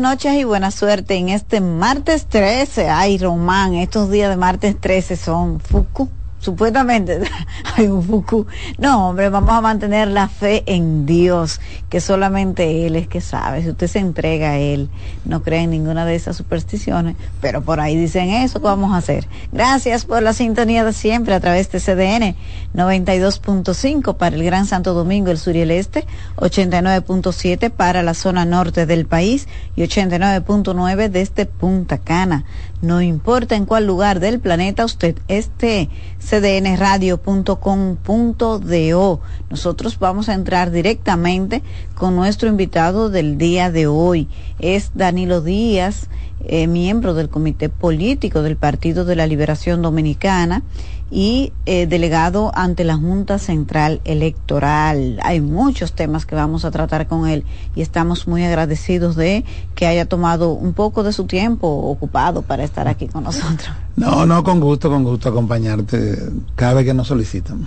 Noches y buena suerte en este martes 13. Ay, Román, estos días de martes 13 son Fuku. Supuestamente hay un Fuku. No, hombre, vamos a mantener la fe en Dios, que solamente Él es que sabe. Si usted se entrega a Él, no cree en ninguna de esas supersticiones, pero por ahí dicen eso, ¿qué vamos a hacer? Gracias por la sintonía de siempre a través de CDN 92.5 para el Gran Santo Domingo, el sur y el este, 89.7 para la zona norte del país y 89.9 desde Punta Cana. No importa en cuál lugar del planeta usted esté, cdnradio.com.do. Nosotros vamos a entrar directamente con nuestro invitado del día de hoy. Es Danilo Díaz, eh, miembro del Comité Político del Partido de la Liberación Dominicana y eh, delegado ante la Junta Central Electoral. Hay muchos temas que vamos a tratar con él y estamos muy agradecidos de que haya tomado un poco de su tiempo ocupado para estar aquí con nosotros. No, no, con gusto, con gusto acompañarte cada vez que nos solicitan.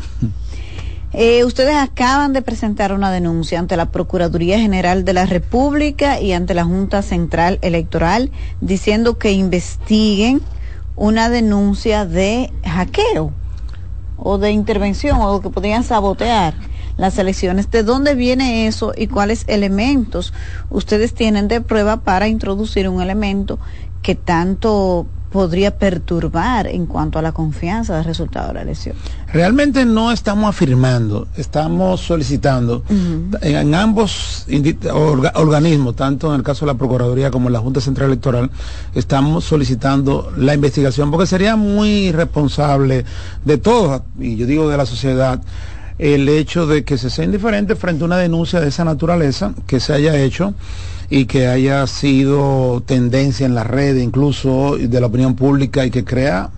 Eh, ustedes acaban de presentar una denuncia ante la Procuraduría General de la República y ante la Junta Central Electoral diciendo que investiguen una denuncia de hackeo o de intervención o que podrían sabotear las elecciones. ¿De dónde viene eso y cuáles elementos ustedes tienen de prueba para introducir un elemento que tanto podría perturbar en cuanto a la confianza del resultado de la elección. Realmente no estamos afirmando, estamos solicitando en, ambos organismos, tanto en el caso de la Procuraduría como en la Junta Central Electoral, estamos solicitando la investigación porque sería muy irresponsable de todos, y yo digo de la sociedad, el hecho de que se sea indiferente frente a una denuncia de esa naturaleza que se haya hecho y que haya sido tendencia en la red, incluso de la opinión pública y que crea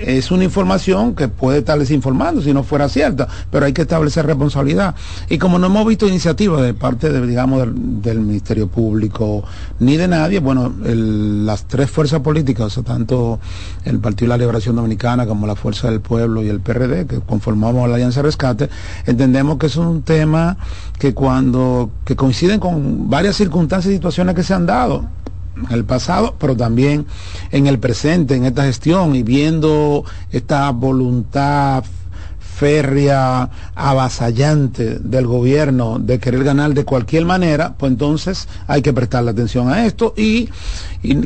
es una información que puede estar desinformando si no fuera cierta, pero hay que establecer responsabilidad. Y como no hemos visto iniciativa de parte, de, digamos, del, Ministerio Público ni de nadie, bueno, las tres fuerzas políticas, tanto el Partido de la Liberación Dominicana como la Fuerza del Pueblo y el PRD, que conformamos la Alianza Rescate, entendemos que es un tema que cuando, que coinciden con varias circunstancias y situaciones que se han dado en el pasado, pero también en el presente, en esta gestión y viendo esta voluntad férrea, avasallante del gobierno de querer ganar de cualquier manera, pues entonces hay que prestarle atención a esto y,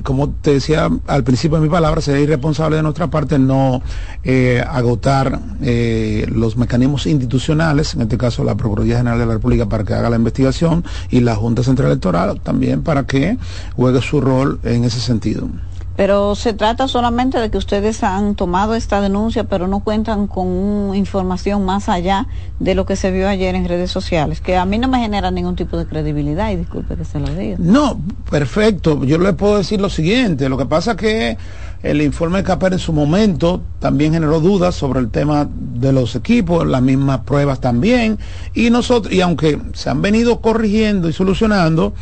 como te decía al principio de mi palabra, sería irresponsable de nuestra parte no eh, agotar eh, los mecanismos institucionales, en este caso la Procuraduría General de la República para que haga la investigación y la Junta Central Electoral también para que juegue su rol en ese sentido. Pero se trata solamente de que ustedes han tomado esta denuncia, pero no cuentan con información más allá de lo que se vio ayer en redes sociales, que a mí no me genera ningún tipo de credibilidad, y disculpe que se lo diga. No, perfecto. Yo le puedo decir lo siguiente. Lo que pasa es que el informe de CAPER en su momento también generó dudas sobre el tema de los equipos, las mismas pruebas también, y nosotros, y aunque se han venido corrigiendo y solucionando,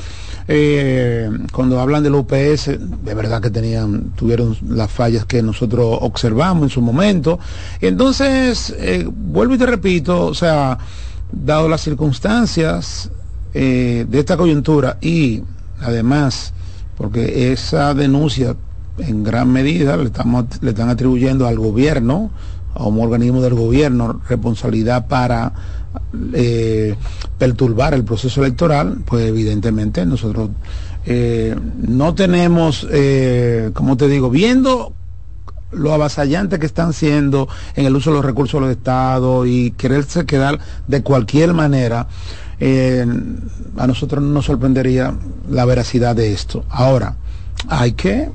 eh, cuando hablan del UPS, de verdad que tenían, tuvieron las fallas que nosotros observamos en su momento. Entonces, eh, vuelvo y te repito, o sea, dado las circunstancias eh, de esta coyuntura y además, porque esa denuncia en gran medida le, estamos, le están atribuyendo al gobierno, a un organismo del gobierno, responsabilidad para eh, perturbar el proceso electoral, pues evidentemente nosotros eh, no tenemos, eh, como te digo, viendo lo avasallante que están siendo en el uso de los recursos del Estado y quererse quedar de cualquier manera, a nosotros no nos sorprendería la veracidad de esto. Ahora, hay que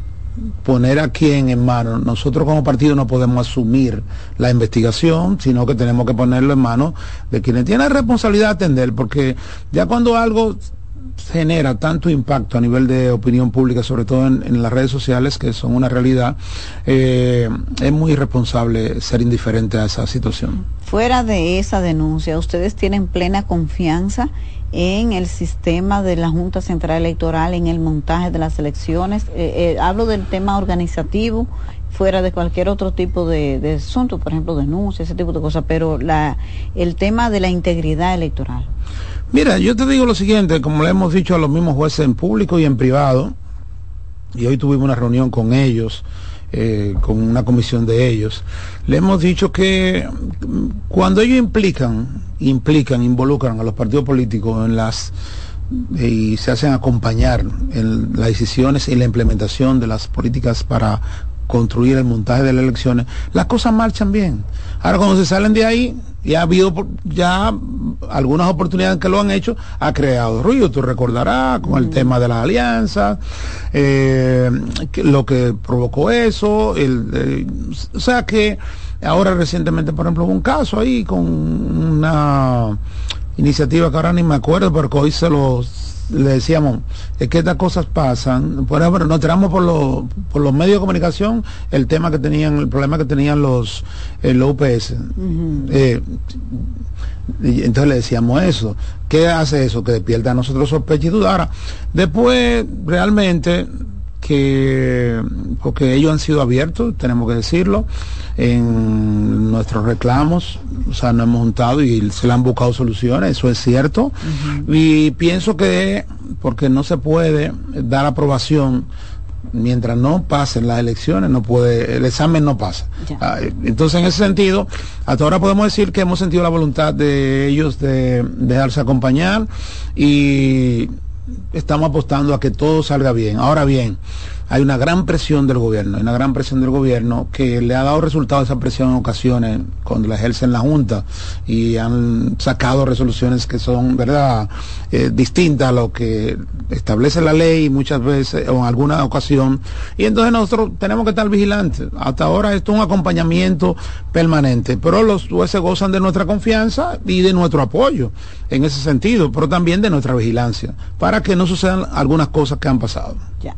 poner a quién en manos. Nosotros como partido no podemos asumir la investigación, sino que tenemos que ponerlo en manos de quienes tienen responsabilidad de atender, porque ya cuando algo genera tanto impacto a nivel de opinión pública, sobre todo en, las redes sociales, que son una realidad, eh, es muy irresponsable ser indiferente a esa situación. Fuera de esa denuncia, ¿ustedes tienen plena confianza en el sistema de la Junta Central Electoral, en el montaje de las elecciones. Eh, eh, hablo del tema organizativo, fuera de cualquier otro tipo de, asunto, por ejemplo, denuncia, ese tipo de cosas, pero la, el tema de la integridad electoral. Mira, yo te digo lo siguiente, como le hemos dicho a los mismos jueces en público y en privado, y hoy tuvimos una reunión con ellos, eh, con una comisión de ellos, le hemos dicho que cuando ellos implican, implican, involucran a los partidos políticos en las y se hacen acompañar en las decisiones y la implementación de las políticas para construir el montaje de las elecciones, las cosas marchan bien. Ahora cuando se salen de ahí, y ha habido ya algunas oportunidades que lo han hecho, ha creado ruido, tú recordarás, con el tema de la alianza, eh, lo que provocó eso, el, o sea que ahora recientemente, por ejemplo, hubo un caso ahí con una iniciativa que ahora ni me acuerdo, porque hoy se los le decíamos, es que estas cosas pasan, por ejemplo, nos tiramos por, los, por los medios de comunicación el tema que tenían, el problema que tenían los, el UPS. Eh, y entonces le decíamos eso. ¿Qué hace eso? Que despierta a nosotros sospecha y dudara. Después, realmente, que porque ellos han sido abiertos, tenemos que decirlo, en nuestros reclamos, o sea, no hemos juntado y se le han buscado soluciones, eso es cierto. Y pienso que, porque no se puede dar aprobación mientras no pasen las elecciones, no puede, el examen no pasa. Ah, entonces, en ese sentido, hasta ahora podemos decir que hemos sentido la voluntad de ellos de dejarse acompañar y estamos apostando a que todo salga bien. Ahora bien, hay una gran presión del gobierno, hay una gran presión del gobierno que le ha dado resultado esa presión en ocasiones cuando la ejercen la Junta y han sacado resoluciones que son, ¿verdad?, eh, distintas a lo que establece la ley muchas veces o en alguna ocasión. Y entonces nosotros tenemos que estar vigilantes. Hasta ahora esto es un acompañamiento permanente, pero los jueces gozan de nuestra confianza y de nuestro apoyo en ese sentido, pero también de nuestra vigilancia, para que no sucedan algunas cosas que han pasado. Ya.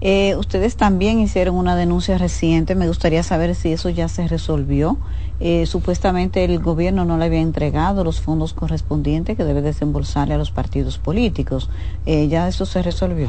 Eh, ustedes también hicieron una denuncia reciente, me gustaría saber si eso ya se resolvió. Eh, supuestamente el gobierno no le había entregado los fondos correspondientes que debe desembolsarle a los partidos políticos. Eh, ¿Ya eso se resolvió?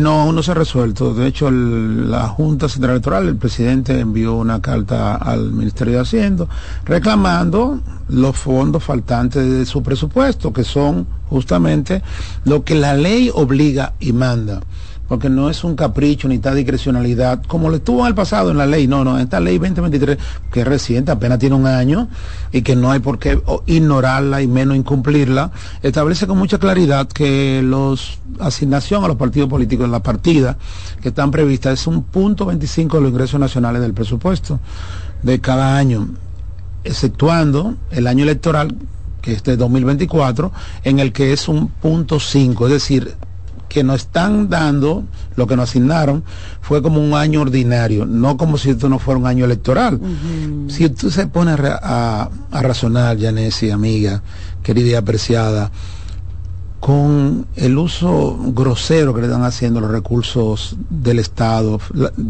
no, aún no se ha resuelto. De hecho, la Junta Central Electoral, el presidente envió una carta al Ministerio de Hacienda reclamando los fondos faltantes de su presupuesto, que son justamente lo que la ley obliga y manda porque no es un capricho ni tal discrecionalidad, como lo estuvo en el pasado en la ley, no, no, esta ley 2023, que es reciente, apenas tiene un año, y que no hay por qué ignorarla y menos incumplirla, establece con mucha claridad que los asignación a los partidos políticos en la partida que están previstas es un punto 25 de los ingresos nacionales del presupuesto de cada año, exceptuando el año electoral que es de 2024, en el que es un punto 5, es decir, que nos están dando, lo que nos asignaron, fue como un año ordinario, no como si esto no fuera un año electoral. Si usted se pone a, a, razonar, Janesi, amiga, querida y apreciada, con el uso grosero que le están haciendo los recursos del Estado.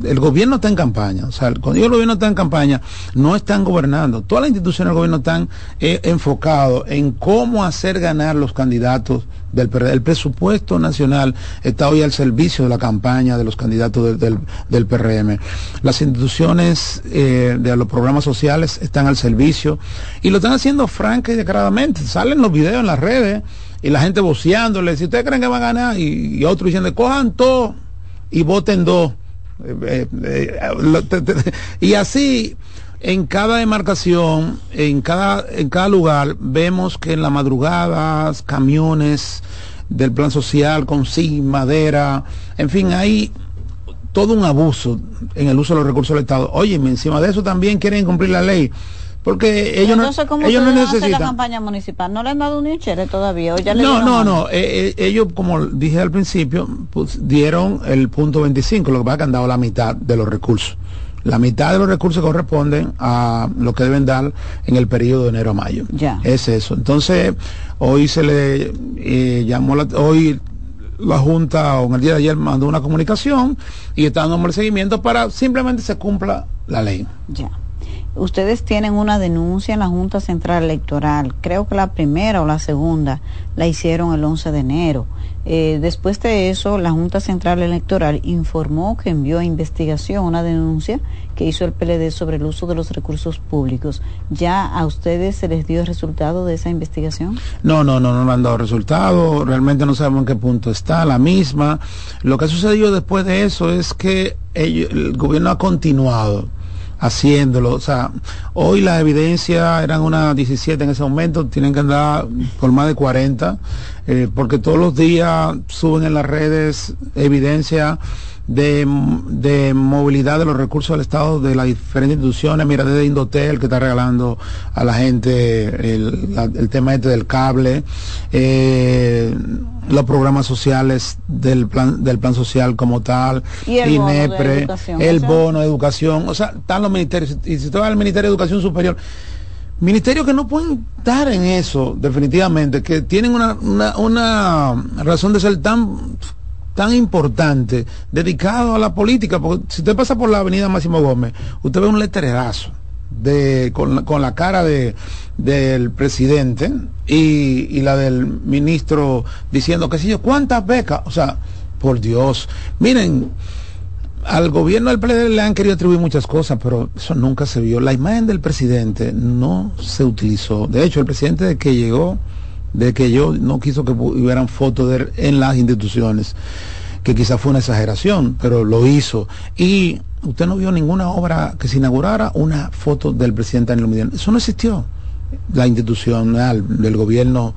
el gobierno está en campaña, o sea, cuando el gobierno está en campaña, no están gobernando. Todas las instituciones del gobierno están eh, enfocados en cómo hacer ganar los candidatos del PRD. El presupuesto nacional está hoy al servicio de la campaña de los candidatos del, PRM. Las instituciones eh, de los programas sociales están al servicio y lo están haciendo franca y declaradamente. Salen los videos en las redes y la gente voceándole, si ustedes creen que van a ganar, y, otros diciendo, cojan todo y voten dos. Eh, eh, eh, y así, en cada demarcación, en cada, en cada lugar, vemos que en las madrugadas, camiones del plan social con madera, en fin, hay todo un abuso en el uso de los recursos del Estado. Oye, encima de eso también quieren cumplir la ley porque ellos no, ellos no necesitan la campaña municipal. No le han dado un inchere todavía ya no no no eh, eh, ellos como dije al principio pues, dieron el punto 25 lo que pasa que han dado la mitad de los recursos. La mitad de los recursos corresponden a lo que deben dar en el periodo de enero a mayo. Ya. Es eso. Entonces hoy se le eh, llamó la, hoy la Junta o en el día de ayer mandó una comunicación y está dando el seguimiento para simplemente se cumpla la ley. Ya ustedes tienen una denuncia en la Junta Central Electoral. Creo que la primera o la segunda la hicieron el 11 de enero. Eh, después de eso, la Junta Central Electoral informó que envió a investigación una denuncia que hizo el PLD sobre el uso de los recursos públicos. ¿Ya a ustedes se les dio el resultado de esa investigación? No, no, no, no han dado resultado. Realmente no sabemos en qué punto está la misma. Lo que ha sucedido después de eso es que el gobierno ha continuado haciéndolo. O sea, hoy la evidencia eran unas 17 en ese momento, tienen que andar por más de 40 eh, porque todos los días suben en las redes evidencia de, de, movilidad de los recursos del Estado de las diferentes instituciones, mira, desde Indotel que está regalando a la gente el, tema este del cable, eh, los programas sociales del plan, del plan social como tal, y el INEPRE, bono el bono de educación, o sea, están los ministerios, y si tú vas al Ministerio de Educación Superior, Ministerios que no pueden estar en eso, definitivamente, que tienen una, una, una razón de ser tan tan importante dedicado a la política, porque si usted pasa por la avenida Máximo Gómez, usted ve un letrerazo de, con, con la cara de, del presidente y, la del ministro diciendo que si yo, ¿cuántas becas? O sea, por Dios, miren, al gobierno del PLD le han querido atribuir muchas cosas, pero eso nunca se vio. La imagen del presidente no se utilizó. De hecho, el presidente de que llegó de que yo no quiso que hubieran fotos de él en las instituciones, que quizás fue una exageración, pero lo hizo. Y usted no vio ninguna obra que se inaugurara una foto del presidente Daniel Medina. Eso no existió la institucional del gobierno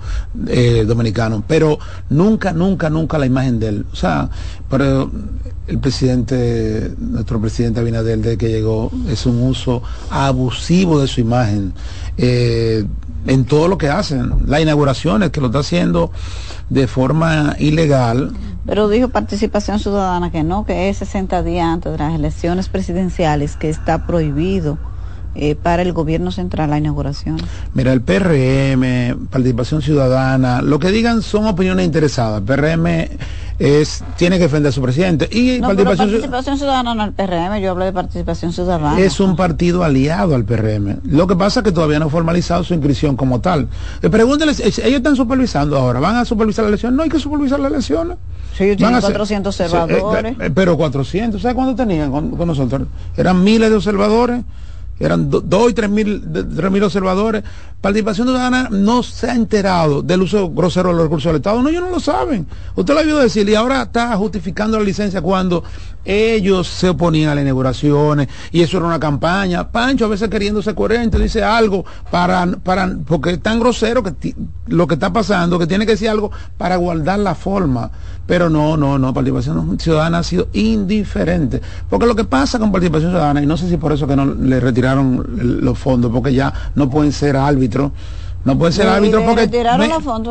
eh, dominicano, pero nunca, nunca, nunca la imagen de él. O sea, pero el presidente, nuestro presidente Abinader, de que llegó, es un uso abusivo de su imagen. Eh, en todo lo que hacen. Las inauguraciones que lo está haciendo de forma ilegal. Pero dijo participación ciudadana que no, que es 60 días antes de las elecciones presidenciales, que está prohibido eh, para el gobierno central la inauguración. Mira, el PRM, participación ciudadana, lo que digan son opiniones interesadas. PRM es tiene que defender a su presidente. Y participación, ciudadana no el PRM, yo hablo de participación ciudadana. Es un partido aliado al PRM. Lo que pasa es que todavía no ha formalizado su inscripción como tal. Eh, pregúntenles, eh, ellos están supervisando ahora, ¿van a supervisar la elección? No hay que supervisar la elección. Sí, tienen 400 eh, observadores. pero 400, ¿sabes cuánto tenían con nosotros? Eran miles de observadores eran dos y tres mil, tres mil observadores. Participación Ciudadana no se ha enterado del uso grosero de los recursos del Estado. No, ellos no lo saben. Usted lo ha oído decir y ahora está justificando la licencia cuando ellos se oponían a las inauguraciones y eso era una campaña. Pancho a veces queriendo ser coherente dice algo para, para, porque es tan grosero que lo que está pasando, que tiene que decir algo para guardar la forma. Pero no, no, no, participación ciudadana ha sido indiferente. Porque lo que pasa con participación ciudadana, y no sé si por eso que no le retiraron los fondos, porque ya no pueden ser árbitros no puede ser árbitro porque...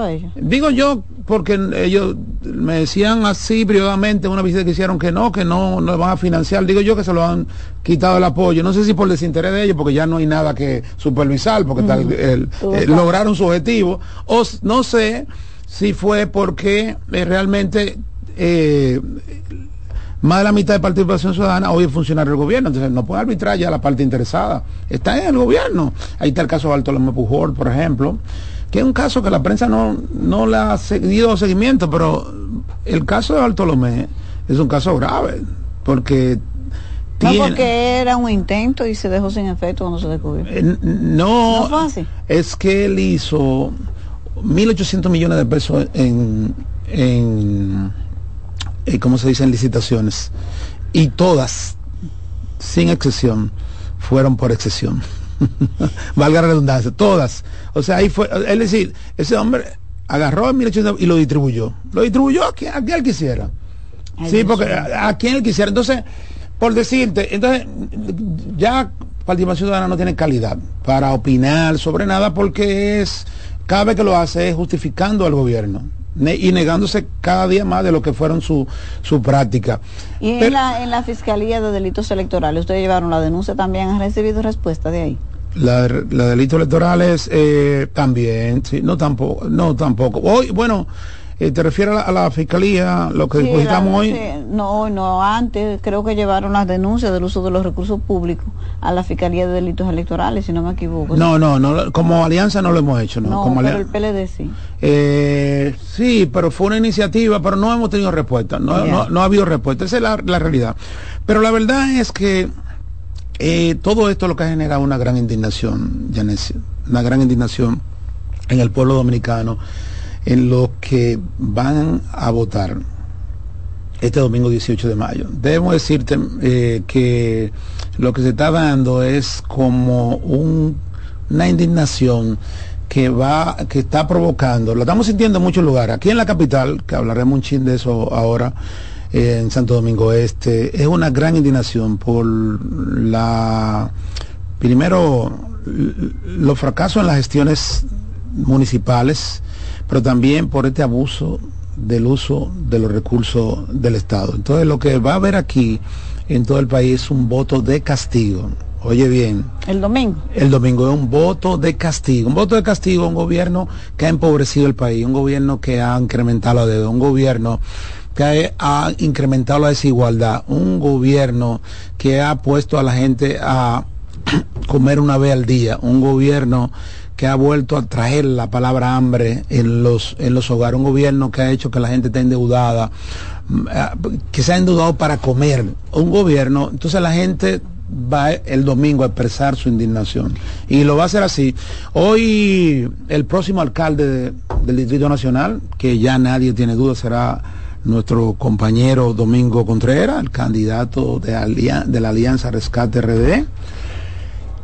a ellos? Digo yo porque ellos me decían así privadamente una visita que hicieron que no, que no, no van a financiar. Digo yo que se lo han quitado el apoyo. No sé si por desinterés de ellos, porque ya no hay nada que supervisar, porque tal, el, eh, lograron su objetivo. O no sé si fue porque eh, realmente... Eh, más de la mitad de participación ciudadana hoy es funcionario del gobierno, entonces no puede arbitrar ya la parte interesada. Está en el gobierno. Ahí está el caso de Bartolomé Pujol, por ejemplo, que es un caso que la prensa no, no le ha seguido seguimiento, pero el caso de Bartolomé es un caso grave, porque no, porque era un intento y se dejó sin efecto cuando se descubrió. Eh, no, es que él hizo 1.800 millones de pesos en, en eh, como se dice en licitaciones, y todas, sin excepción, fueron por excepción. Valga la redundancia, todas. O sea, ahí fue, es decir, ese hombre agarró a 1800 y lo distribuyó. Lo distribuyó a quien, a quien él quisiera. sí, porque a, quien él quisiera. Entonces, por decirte, entonces ya Participación Ciudadana no tiene calidad para opinar sobre nada porque es, cada vez que lo hace es justificando al gobierno y negándose cada día más de lo que fueron su, su práctica. ¿Y en, la, en la Fiscalía de Delitos Electorales, ustedes llevaron la denuncia también? ¿Han recibido respuesta de ahí? La, la delitos electorales eh, también, sí, no tampoco, no tampoco. Hoy, bueno, eh, ¿Te refieres a la, fiscalía, lo que depositamos hoy? no, no, antes creo que llevaron las denuncias del uso de los recursos públicos a la fiscalía de delitos electorales, si no me equivoco. No, no, no, como alianza no lo hemos hecho, ¿no? como pero el PLD sí. Eh, sí, pero fue una iniciativa, pero no hemos tenido respuesta, no, no, ha habido respuesta, esa es la, realidad. Pero la verdad es que eh, todo esto lo que ha generado una gran indignación, Janesio, una gran indignación en el pueblo dominicano en los que van a votar este domingo 18 de mayo. Debemos decirte eh, que lo que se está dando es como una indignación que va, que está provocando, lo estamos sintiendo en muchos lugares. Aquí en la capital, que hablaremos un chin de eso ahora, eh, en Santo Domingo Este, es una gran indignación por la, primero, los fracasos en las gestiones municipales, pero también por este abuso del uso de los recursos del Estado. Entonces lo que va a haber aquí en todo el país es un voto de castigo. Oye bien. El domingo. El domingo es un voto de castigo. Un voto de castigo a un gobierno que ha empobrecido el país, un gobierno que ha incrementado la deuda, un gobierno que ha incrementado la desigualdad, un gobierno que ha puesto a la gente a comer una vez al día, un gobierno que ha vuelto a traer la palabra hambre en los, en los hogares, un gobierno que ha hecho que la gente esté endeudada, mm, eh, que se ha endeudado para comer, un gobierno, entonces la gente va el domingo a expresar su indignación y lo va a hacer así. Hoy el próximo alcalde del Distrito Nacional, que ya nadie tiene duda, será nuestro compañero Domingo Contreras, el candidato de, de la Alianza Rescate RD.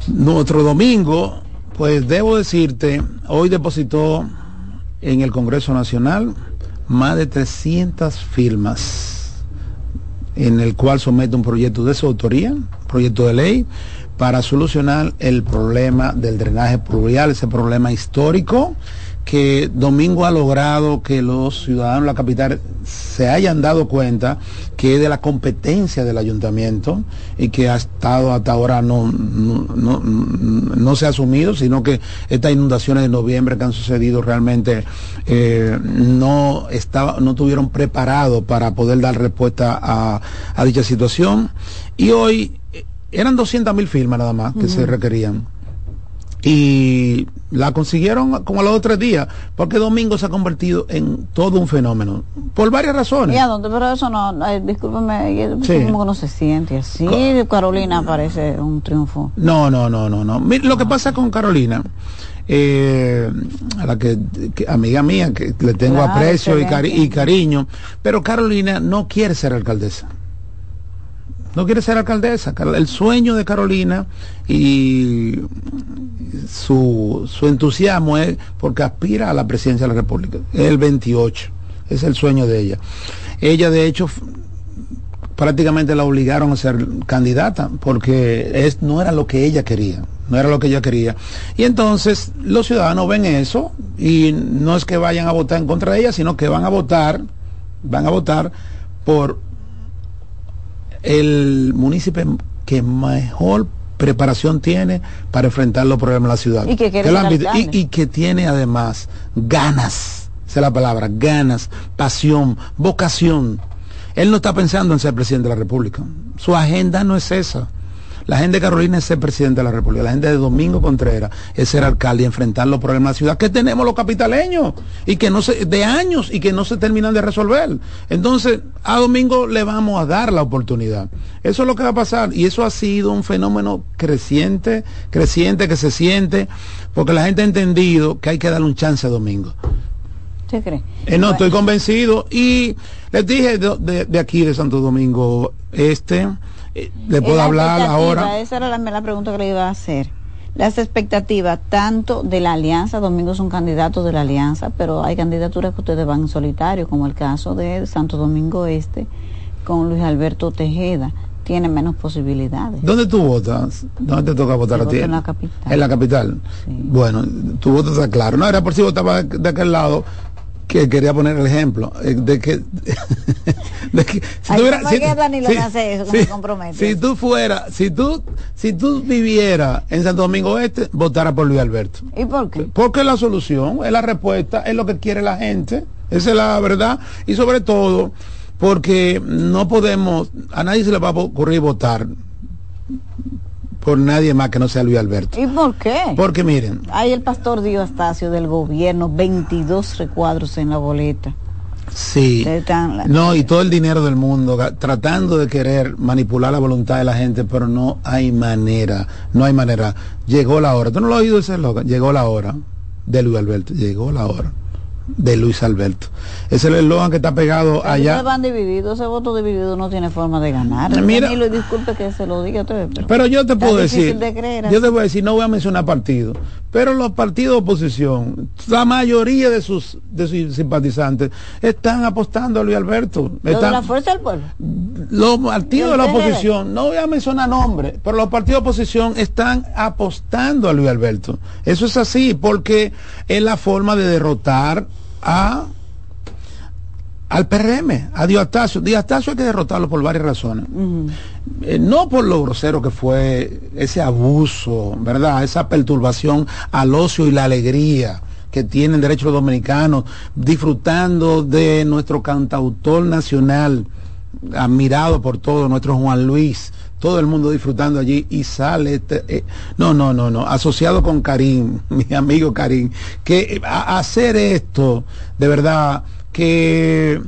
Nuestro domingo pues debo decirte, hoy depositó en el Congreso Nacional más de 300 firmas en el cual somete un proyecto de su autoría, proyecto de ley, para solucionar el problema del drenaje pluvial, ese problema histórico que Domingo ha logrado que los ciudadanos de la capital se hayan dado cuenta que es de la competencia del ayuntamiento y que ha estado hasta ahora no, no, se ha asumido, sino que estas inundaciones de noviembre que han sucedido realmente eh, no, estaba, no tuvieron preparado para poder dar respuesta a, dicha situación. Y hoy eh, eran 200 mil firmas nada más que se requerían y la consiguieron como a los otros días, porque Domingo se ha convertido en todo un fenómeno, por varias razones. ¿Y a dónde? Pero eso no, eh, discúlpeme, como no se siente así. Carolina parece un triunfo. No, no, no, no, no. lo que pasa con Carolina, eh, a la que, amiga mía, que le tengo aprecio y, y cariño, pero Carolina no quiere ser alcaldesa no quiere ser alcaldesa. El sueño de Carolina y su, entusiasmo es porque aspira a la presidencia de la República. El 28. Es el sueño de ella. Ella, de hecho, prácticamente la obligaron a ser candidata porque es, no era lo que ella quería. No era lo que ella quería. Y entonces los ciudadanos ven eso y no es que vayan a votar en contra de ella, sino que van a votar, van a votar por el municipio que mejor preparación tiene para enfrentar los problemas de la ciudad. Y que, y, que tiene además ganas, esa es la palabra, ganas, pasión, vocación. Él no está pensando en ser presidente de la República. Su agenda no es esa. La gente de Carolina es ser presidente de la República. La gente de Domingo Contreras es ser alcalde y enfrentar los problemas de la ciudad que tenemos los capitaleños y que no se, de años y que no se terminan de resolver. Entonces, a Domingo le vamos a dar la oportunidad. Eso es lo que va a pasar y eso ha sido un fenómeno creciente, creciente que se siente porque la gente ha entendido que hay que darle un chance a Domingo. ¿Usted cree? Eh, no, estoy convencido y les dije de aquí de Santo Domingo Este eh, le puedo hablar ahora. Esa era la, pregunta que le iba a hacer. Las expectativas tanto de la alianza, Domingo es un candidato de la alianza, pero hay candidaturas que ustedes van en solitario, como el caso de Santo Domingo Este con Luis Alberto Tejeda tiene menos posibilidades. ¿Dónde tú votas? ¿Dónde te toca votar a ti? En la capital. En la capital. Bueno, tu voto está claro. No, era por si votaba de aquel lado, que quería poner el ejemplo eh, de que, de que si, tú si, tú fuera si tú si tú vivieras en Santo Domingo Este votara por Luis Alberto ¿y por qué? porque es la solución es la respuesta es lo que quiere la gente esa es la verdad y sobre todo porque no podemos a nadie se le va a ocurrir votar por nadie más que no sea Luis Alberto. ¿Y por qué? Porque miren. Hay el pastor Dio Astacio del gobierno, 22 recuadros en la boleta. Sí. No, y todo el dinero del mundo, tratando de querer manipular la voluntad de la gente, pero no hay manera, no hay manera. Llegó la hora. ¿Tú no lo has oído ese loco? Llegó la hora de Luis Alberto, llegó la hora. De Luis Alberto. Es el eslogan que está pegado Pero allá. van divididos, ese voto dividido no tiene forma de ganar. Mira- Danilo, disculpe que se lo diga pero, Pero yo te puedo decir, de creer, yo te voy a decir, no voy a mencionar partidos, pero los partidos de oposición, la mayoría de sus, de sus simpatizantes están apostando a Luis Alberto. Están- la fuerza del pueblo. los partidos de la oposición, no voy a mencionar nombres, pero los partidos de oposición están apostando a Luis Alberto. Eso es así, porque es la forma de derrotar a al PRM, a Diostacio. Diostacio hay que derrotarlo por varias razones. Eh, no por lo grosero que fue ese abuso, ¿verdad? Esa perturbación al ocio y la alegría que tienen derecho los dominicanos, disfrutando de nuestro cantautor nacional, admirado por todo, nuestro Juan Luis, todo el mundo disfrutando allí y sale, este, eh, no, no, no, no, asociado con Karim, mi amigo Karim, que eh, a- hacer esto, de verdad, que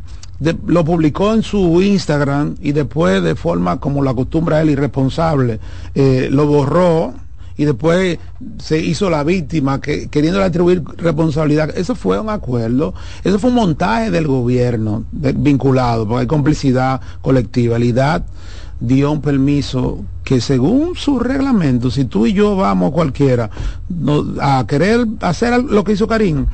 lo publicó en su Instagram y después de forma como lo acostumbra él irresponsable, eh, lo borró y después se hizo la víctima que queriendo atribuir responsabilidad. Eso fue un acuerdo, eso fue un montaje del gobierno vinculado, porque hay complicidad colectiva. La IDAD dio un permiso que según su reglamento, si tú y yo vamos cualquiera a querer hacer lo que hizo Karim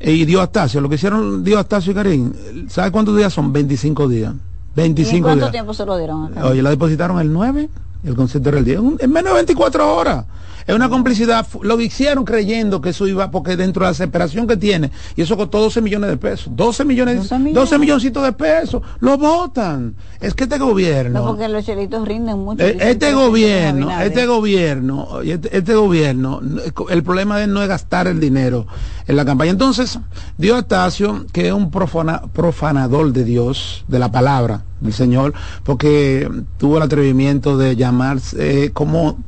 y dio Astacio, lo que hicieron dio Astacio y Karim, ¿sabe cuántos días son? 25 días. ¿Y en 25 cuánto días. tiempo se lo dieron acá? Oye, la depositaron el 9, el concepto era el 10, en- en menos de 24 horas. Es una complicidad, lo hicieron creyendo que eso iba, porque dentro de la desesperación que tiene, y eso costó 12 millones de pesos, 12 millones, 12 12, millones. milloncitos de pesos, lo votan. Es que este gobierno... No, porque los chelitos rinden mucho. Eh, Este que gobierno, este gobierno, este, este gobierno, el problema de no es gastar el dinero en la campaña. Entonces, Dios Astacio, que es un profana- profanador de Dios, de la palabra del Señor, porque tuvo el atrevimiento de llamarse eh, como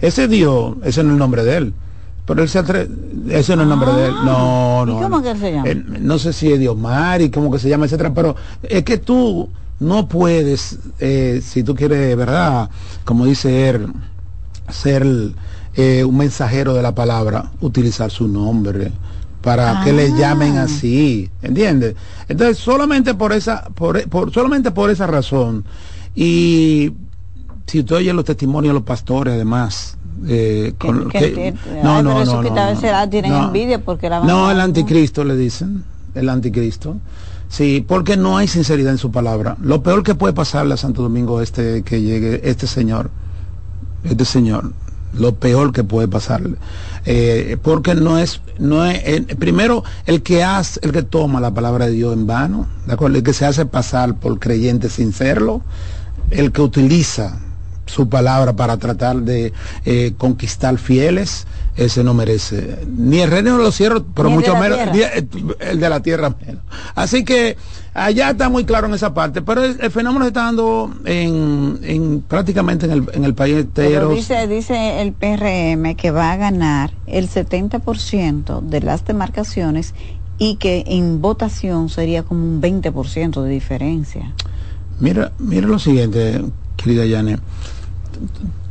ese Dios, ese no es el nombre de él. Pero él se atre... ese no es el nombre de él. No, Ah, ¿y no. cómo no. que se llama? No sé si es Dios Mari, cómo que se llama, etcétera, pero es que tú no puedes, eh, si tú quieres, ¿verdad? Como dice él, ser eh, un mensajero de la palabra, utilizar su nombre para que le Ah. llamen así, ¿entiendes? Entonces, solamente por esa, por, por- solamente por esa razón, y si usted oye los testimonios de los pastores, además, eh, con- que- que- que- pero envidia porque la van no, a- el anticristo le dicen, el anticristo. Sí, porque no hay sinceridad en su palabra. Lo peor que puede pasarle a Santo Domingo este que llegue este señor, este señor, lo peor que puede pasarle, Eh, porque no es, no es, eh, primero el que hace, el que toma la palabra de Dios en vano, ¿de acuerdo? El que se hace pasar por creyente sin serlo, el que utiliza su palabra para tratar de eh, conquistar fieles, ese no merece ni el reino de los cielos, pero Ni mucho menos el, de la tierra menos. Así que allá está muy claro en esa parte, pero el, el fenómeno se está dando en, en prácticamente en el, en el país entero. dice, dice el PRM que va a ganar el 70% de las demarcaciones y que en votación sería como un 20% de diferencia. Mira, mira lo siguiente, querida Yane.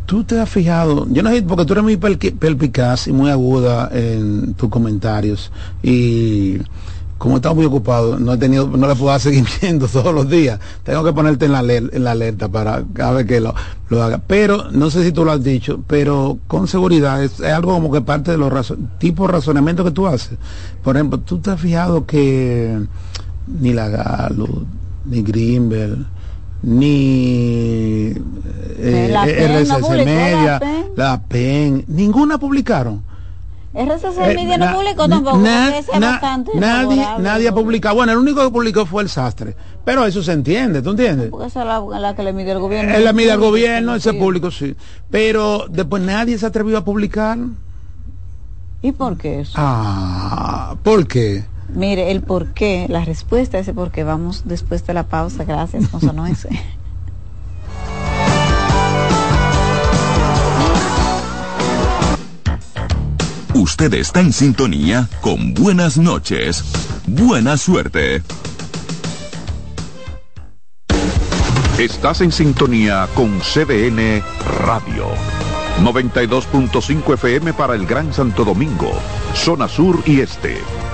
Tú te has fijado, yo no sé, porque tú eres muy perspicaz y muy aguda en tus comentarios. Y como estamos muy ocupados, no he tenido, no le puedo dar seguimiento todos los días. Tengo que ponerte en la, en la alerta para cada vez que lo, haga. Pero, no sé si tú lo has dicho, pero con seguridad es, algo como que parte de los tipos de razonamiento que tú haces. Por ejemplo, tú te has fijado que ni la Galo, ni Greenbelt, ni eh, La no RCC Media, la PEN. la PEN, ninguna publicaron. RCC Eh, Media no publicó tampoco, na- es na- nadie, nadie ha publicado. Bueno, el único que publicó fue el sastre. Pero eso se entiende, ¿tú entiendes? Porque esa es la, la que le mide el gobierno. Él la mide al gobierno, ese público sí. Pero después nadie se atrevió a publicar. ¿Y por qué eso? Ah, ¿por qué? Mire, el por qué, la respuesta a ese por qué, vamos después de la pausa. Gracias, José Nuez. Usted está en sintonía con Buenas noches. Buena suerte. Estás en sintonía con CDN Radio. 92.5 FM para el Gran Santo Domingo, zona sur y este.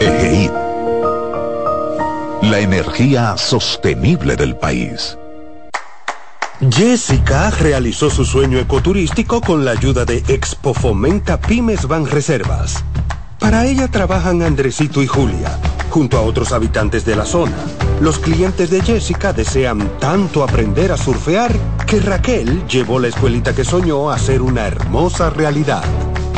EGEID. La energía sostenible del país. Jessica realizó su sueño ecoturístico con la ayuda de Expo Fomenta Pymes Van Reservas. Para ella trabajan Andresito y Julia, junto a otros habitantes de la zona. Los clientes de Jessica desean tanto aprender a surfear que Raquel llevó la escuelita que soñó a ser una hermosa realidad.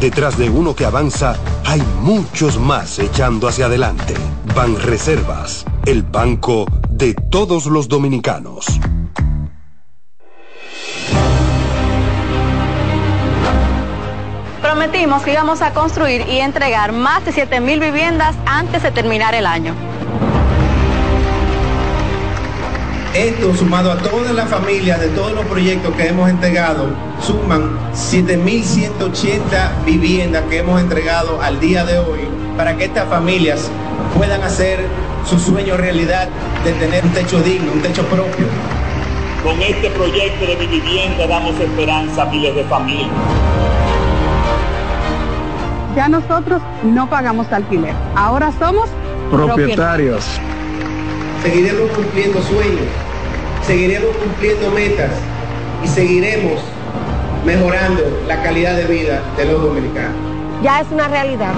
Detrás de uno que avanza, hay muchos más echando hacia adelante. Banreservas, el banco de todos los dominicanos. Prometimos que íbamos a construir y entregar más de 7.000 viviendas antes de terminar el año. Esto sumado a todas las familias de todos los proyectos que hemos entregado, suman 7.180 viviendas que hemos entregado al día de hoy para que estas familias puedan hacer su sueño realidad de tener un techo digno, un techo propio. Con este proyecto de mi vivienda damos esperanza a miles de familias. Ya nosotros no pagamos alquiler, ahora somos propietarios. Seguiremos cumpliendo sueños, seguiremos cumpliendo metas y seguiremos mejorando la calidad de vida de los dominicanos. Ya es una realidad.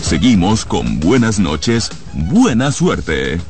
Seguimos con buenas noches, buena suerte.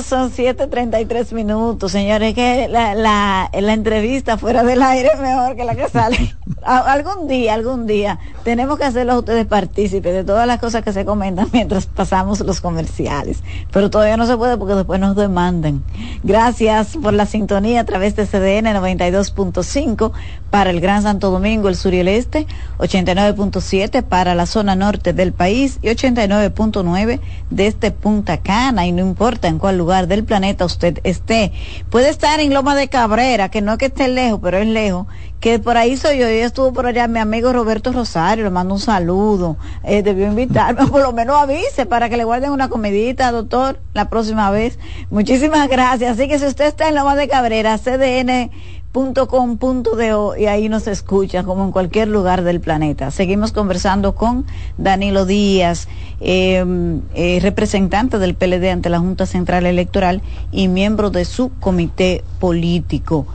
Son 7.33 minutos, señores, que la, la, la entrevista fuera del aire es mejor que la que sale. algún día, algún día, tenemos que hacerlos ustedes partícipes de todas las cosas que se comentan mientras pasamos los comerciales. Pero todavía no se puede porque después nos demandan. Gracias por la sintonía a través de CDN 92.5 para el Gran Santo Domingo, el sur y el este, 89.7 para la zona norte del país y 89.9 desde Punta Cana. Y no importa en cuál lugar del planeta usted esté. Puede estar en Loma de Cabrera, que no es que esté lejos, pero es lejos que por ahí soy yo, yo estuvo por allá mi amigo Roberto Rosario, le mando un saludo, eh, debió invitarme, por lo menos avise para que le guarden una comidita, doctor, la próxima vez. Muchísimas gracias. Así que si usted está en Loma de Cabrera, cdn.com.do y ahí nos escucha como en cualquier lugar del planeta. Seguimos conversando con Danilo Díaz, eh, eh, representante del PLD ante la Junta Central Electoral y miembro de su comité político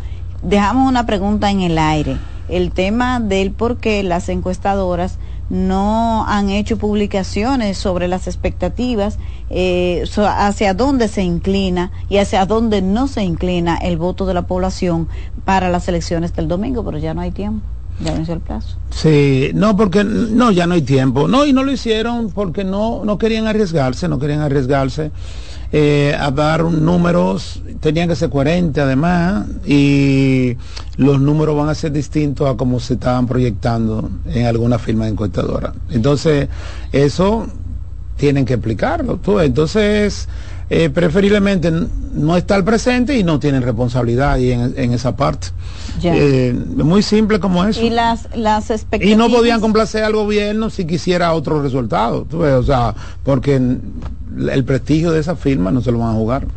dejamos una pregunta en el aire. El tema del por qué las encuestadoras no han hecho publicaciones sobre las expectativas, eh, hacia dónde se inclina y hacia dónde no se inclina el voto de la población para las elecciones del domingo, pero ya no hay tiempo. Ya venció el plazo. Sí, no, porque no, ya no hay tiempo. No, y no lo hicieron porque no, no querían arriesgarse, no querían arriesgarse eh, a dar números, tenían que ser 40 además, y los números van a ser distintos a como se estaban proyectando en alguna firma encuestadora. Entonces, eso tienen que explicarlo. Tú. Entonces, eh, preferiblemente no estar presente y no tienen responsabilidad ahí en, esa parte. Eh, muy simple como eso. Y las, las expectativas. Y no podían complacer al gobierno si quisiera otro resultado, o sea, porque el prestigio de esa firma no se lo van a jugar.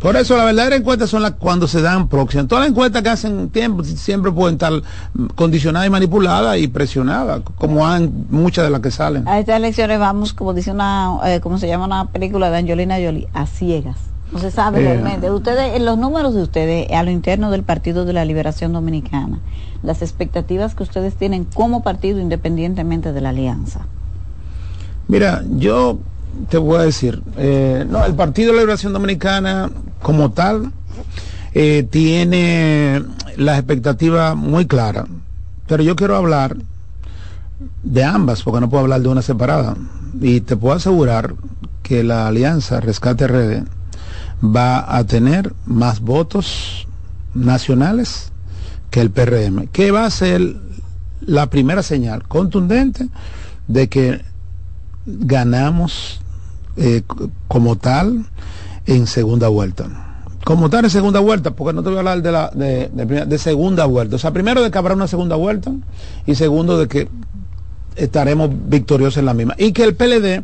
Por eso la verdadera encuesta son las cuando se dan próximas. Todas las encuestas que hacen tiempo siempre pueden estar condicionadas y manipuladas y presionadas, como han muchas de las que salen. A estas elecciones vamos, como dice una, eh, como se llama una película de Angelina Jolie, a ciegas. No se sabe eh. realmente. Ustedes, los números de ustedes a lo interno del Partido de la Liberación Dominicana, las expectativas que ustedes tienen como partido independientemente de la alianza. Mira, yo te voy a decir, eh, no, el Partido de la Liberación Dominicana como tal eh, tiene las expectativas muy claras, pero yo quiero hablar de ambas, porque no puedo hablar de una separada. Y te puedo asegurar que la alianza Rescate RD va a tener más votos nacionales que el PRM, que va a ser la primera señal contundente de que ganamos eh, como tal en segunda vuelta. Como tal en segunda vuelta, porque no te voy a hablar de, la, de, de, segunda vuelta. O sea, primero de que habrá una segunda vuelta y segundo de que estaremos victoriosos en la misma. Y que el PLD,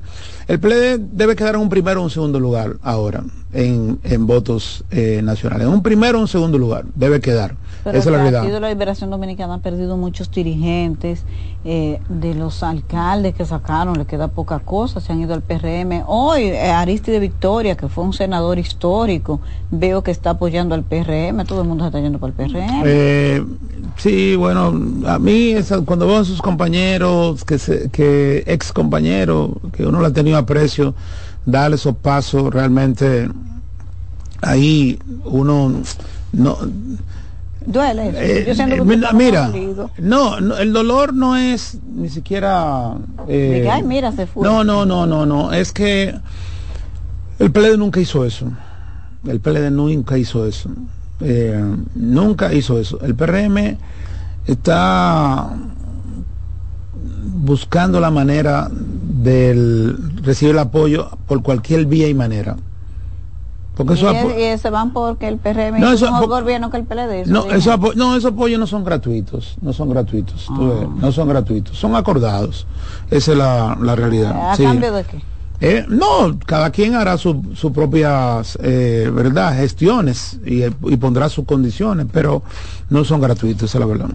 el PLD debe quedar en un primero o un segundo lugar ahora en, en votos eh, nacionales. En un primero o un segundo lugar debe quedar. Pero Esa es la realidad. El Partido de la Liberación Dominicana ha perdido muchos dirigentes, eh, de los alcaldes que sacaron, le queda poca cosa, se han ido al PRM. Hoy, eh, Aristide Victoria, que fue un senador histórico, veo que está apoyando al PRM, todo el mundo se está yendo para el PRM. Eh, sí, bueno, a mí cuando veo a sus compañeros, que, que ex compañeros, que uno le ha tenido aprecio, darle esos pasos, realmente ahí uno no Duele. Eh, eh, mira, no, el dolor no es ni siquiera. Eh, mira, se fue. No, no, no, no, no. Es que el PLD nunca hizo eso. El PLD nunca hizo eso. nunca hizo eso. El PRM está buscando la manera de recibir el apoyo por cualquier vía y manera. Porque eso y, se van porque el PRM no, es mejor gobierno que el PLD. no, esos apoyos no son gratuitos, no son gratuitos, ah. no son gratuitos, son acordados. Esa es la, la realidad. ¿A cambio de qué? Eh, no, cada quien hará sus su propias eh, verdad gestiones y, y, pondrá sus condiciones, pero no son gratuitos, esa es la verdad.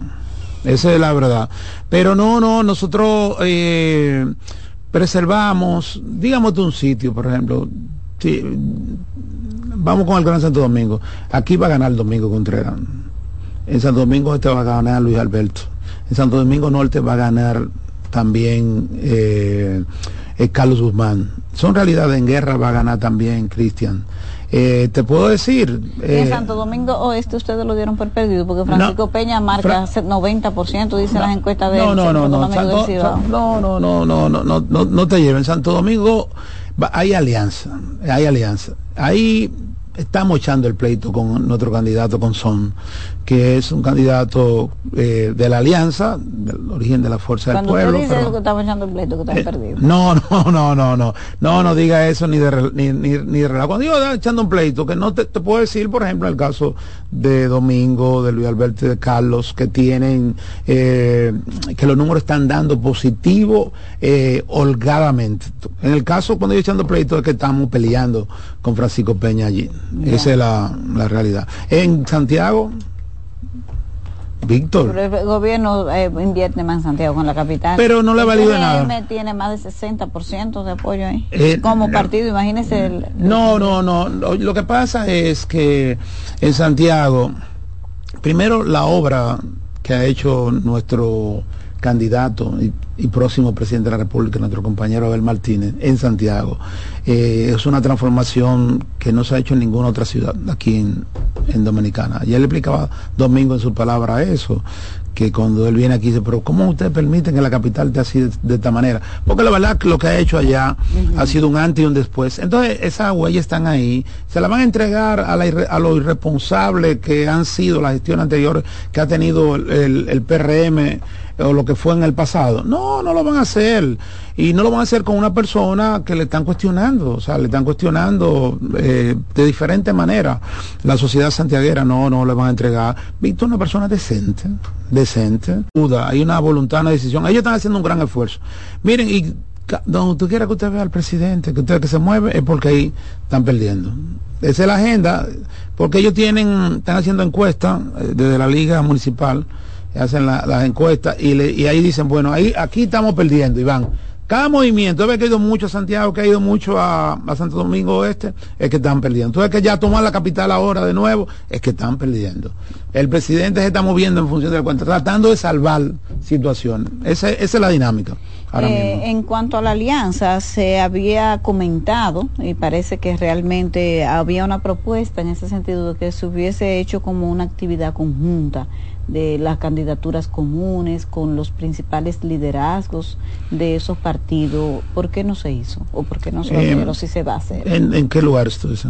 Esa es la verdad. Pero no, no, nosotros eh, preservamos, digamos de un sitio, por ejemplo, vamos con el Gran Santo Domingo. Aquí va a ganar el Domingo Contreras. En Santo Domingo este va a ganar Luis Alberto. En Santo Domingo Norte va a ganar también eh, Carlos Guzmán. Son realidades en guerra, va a ganar también Cristian. Eh, te puedo decir... Eh, en Santo Domingo Oeste ustedes lo dieron por perdido, porque Francisco Peña marca Fra 90%, dicen las encuestas de... No, no, no, no, Santo, no, no, no, no, no, no, no te lleven. Santo Domingo hay alianza, hay alianza. Ahí estamos echando el pleito con nuestro candidato, con Son que es un candidato eh, de la alianza, del origen de la fuerza del pueblo. Usted dice que echando el pleito, que está eh, perdido. No, no, no, no, no, no, no diga eso ni de ni, ni, ni Cuando digo echando un pleito, que no te, te, puedo decir, por ejemplo, el caso de Domingo, de Luis Alberto de Carlos, que tienen, eh, que los números están dando positivo holgadamente. En el caso, cuando yo echando pleito, es que estamos peleando con Francisco Peña allí. Esa es la, la realidad. En Santiago, Víctor. el gobierno eh, invierte más en Santiago con la capital. Pero no le ha valido nada. tiene más de 60% de apoyo ahí. Eh, Como partido, imagínese. El, no, no, no. Lo que pasa es que en Santiago, primero la obra que ha hecho nuestro candidato y, próximo presidente de la República, nuestro compañero Abel Martínez, en Santiago. Eh, es una transformación que no se ha hecho en ninguna otra ciudad aquí en, Dominicana. Ayer le explicaba Domingo en su palabra eso, que cuando él viene aquí dice, pero ¿cómo ustedes permiten que la capital esté así de, esta manera? Porque la verdad lo que ha hecho allá ha sido un antes y un después. Entonces esas huellas están ahí, se la van a entregar a, la a lo irresponsable que han sido la gestión anterior que ha tenido el, el PRM o lo que fue en el pasado. No, no lo van a hacer. Y no lo van a hacer con una persona que le están cuestionando, o sea, le están cuestionando eh, de diferente manera. La sociedad santiaguera no, no le van a entregar. Víctor una persona decente, decente. Hay una voluntad, una decisión. Ellos están haciendo un gran esfuerzo. Miren, y donde tú quieras que usted vea al presidente, que usted que se mueve, es porque ahí están perdiendo. Esa es la agenda, porque ellos tienen, están haciendo encuestas eh, desde la liga municipal hacen las encuestas y, y ahí dicen, bueno, ahí aquí estamos perdiendo, Iván. Cada movimiento, ve que ha ido mucho a Santiago, que ha ido mucho a, Santo Domingo Oeste, es que están perdiendo. Entonces que ya tomar la capital ahora de nuevo, es que están perdiendo. El presidente se está moviendo en función de la cuenta, tratando de salvar situaciones. Esa, esa es la dinámica. Eh, en cuanto a la alianza, se había comentado, y parece que realmente había una propuesta en ese sentido de que se hubiese hecho como una actividad conjunta de las candidaturas comunes con los principales liderazgos de esos partidos. ¿Por qué no se hizo? ¿O por qué no se va a hacer? ¿O si se va a hacer? ¿En, qué lugar esto es?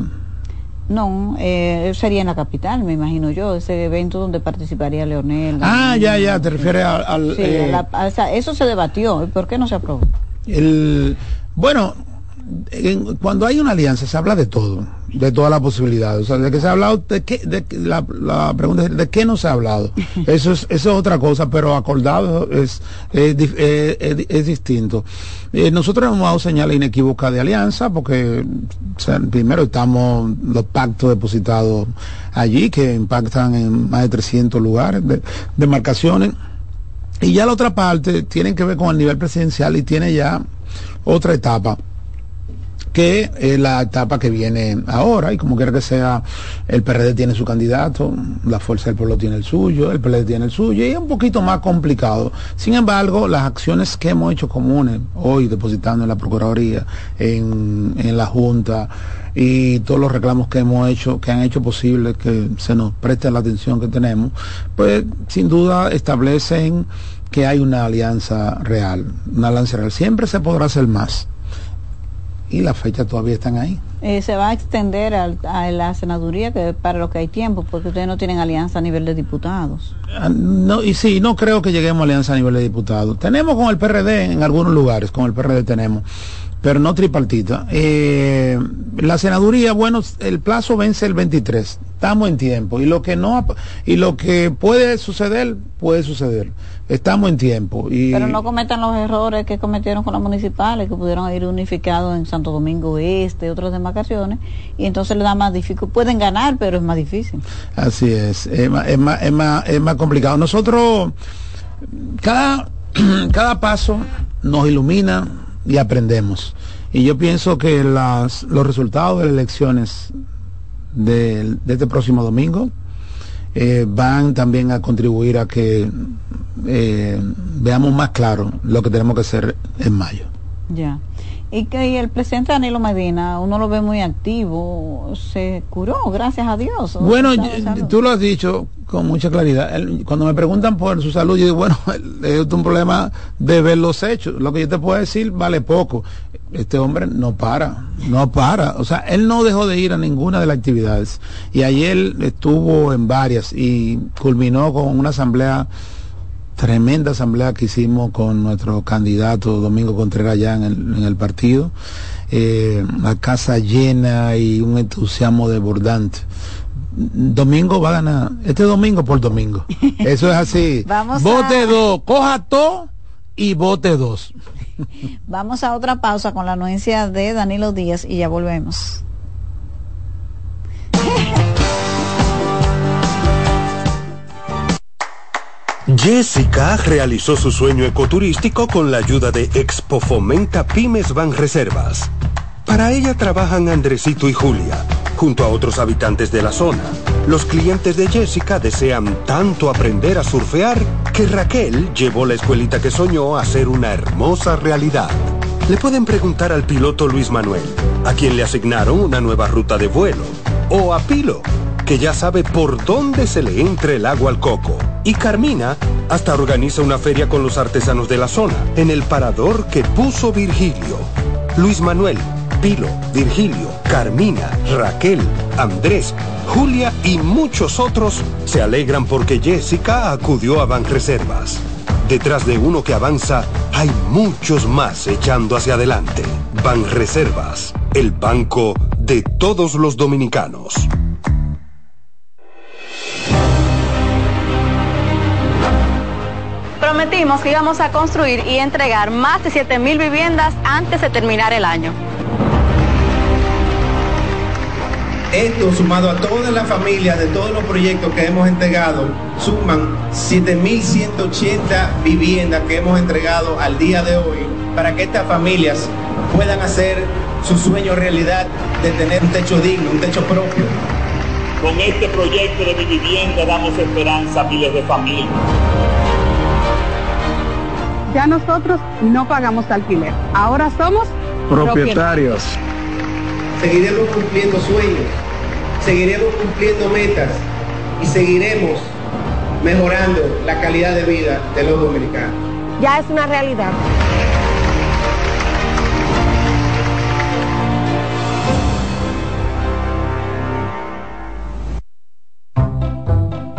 No, eh, sería en la capital, me imagino yo, ese evento donde participaría Leonel. Ah, ya, ya, te refieres al... Sí, eh, eso se debatió, ¿por qué no se aprobó? El, bueno, cuando hay una alianza se habla de todo, de todas las posibilidades. O sea, de que se ha hablado, de qué, de, la, pregunta es, ¿de qué no se ha hablado? Eso es, eso es otra cosa, pero acordado es, es, distinto. Eh, nosotros hemos dado señales inequívocas de alianza, porque primero estamos los pactos depositados allí, que impactan en más de 300 lugares de demarcaciones. Y ya la otra parte tiene que ver con el nivel presidencial y tiene ya otra etapa que la etapa que viene ahora y como quiera que sea, el PRD tiene su candidato, la Fuerza del Pueblo tiene el suyo, el PLD tiene el suyo y es un poquito más complicado. Sin embargo, las acciones que hemos hecho comunes hoy depositando en la Procuraduría, en, en la Junta y todos los reclamos que hemos hecho, que han hecho posible que se nos preste la atención que tenemos, pues sin duda establecen que hay una alianza real, una alianza real. Siempre se podrá hacer más y las fechas todavía están ahí. Eh, se va a extender a, la senaduría que para lo que hay tiempo, porque ustedes no tienen alianza a nivel de diputados. Ah, no, y sí, no creo que lleguemos a alianza a nivel de diputados. Tenemos con el PRD en algunos lugares, con el PRD tenemos, pero no tripartita. Eh, la senaduría, bueno, el plazo vence el 23, estamos en tiempo, y lo que no, y lo que puede suceder, puede suceder estamos en tiempo. Y... Pero no cometan los errores que cometieron con las municipales, que pudieron ir unificados en Santo Domingo Este, otras demarcaciones, y entonces le da más difícil. Pueden ganar, pero es más difícil. Así es, es más, es más, es más, es más complicado. Nosotros, cada, cada paso nos ilumina y aprendemos. Y yo pienso que las, los resultados de las elecciones de, este próximo domingo eh, van también a contribuir a que eh, veamos más claro lo que tenemos que hacer en mayo. Ya. Y que el presidente Danilo Medina, uno lo ve muy activo, se curó, gracias a Dios. Bueno, tú lo has dicho con mucha claridad. cuando me preguntan por su salud, yo digo, bueno, es un problema de ver los hechos. Lo que yo te puedo decir vale poco. Este hombre no para, no para. O sea, él no dejó de ir a ninguna de las actividades. Y ayer estuvo en varias y culminó con una asamblea tremenda asamblea que hicimos con nuestro candidato Domingo Contreras allá en el, partido. Eh, la casa llena y un entusiasmo desbordante. Domingo va a ganar. Este domingo por domingo. Eso es así. vote dos, coja todo y vote dos. Vamos a otra pausa con la anuencia de Danilo Díaz y ya volvemos. Jessica realizó su sueño ecoturístico con la ayuda de Expo Fomenta Pymes Van Reservas. Para ella trabajan Andresito y Julia, junto a otros habitantes de la zona. Los clientes de Jessica desean tanto aprender a surfear que Raquel llevó la escuelita que soñó a ser una hermosa realidad. Le pueden preguntar al piloto Luis Manuel, a quien le asignaron una nueva ruta de vuelo, o a Pilo, que ya sabe por dónde se le entra el agua al coco Y Carmina hasta organiza una feria con los artesanos de la zona, en el parador que puso Virgilio. Luis Manuel, Pilo, Virgilio, Carmina, Raquel, Andrés, Julia y muchos otros se alegran porque Jessica acudió a Banreservas. Detrás de uno que avanza, hay muchos más echando hacia adelante. Banreservas, el banco de todos los dominicanos. Prometimos que íbamos a construir y entregar más de 7.000 viviendas antes de terminar el año. Esto sumado a todas las familias de todos los proyectos que hemos entregado, suman 7.180 viviendas que hemos entregado al día de hoy para que estas familias puedan hacer su sueño realidad de tener un techo digno, un techo propio. Con este proyecto de mi vivienda damos esperanza a miles de familias. Ya nosotros no pagamos alquiler, ahora somos Propietarios. Seguiremos cumpliendo sueños, seguiremos cumpliendo metas y seguiremos mejorando la calidad de vida de los dominicanos. Ya es una realidad.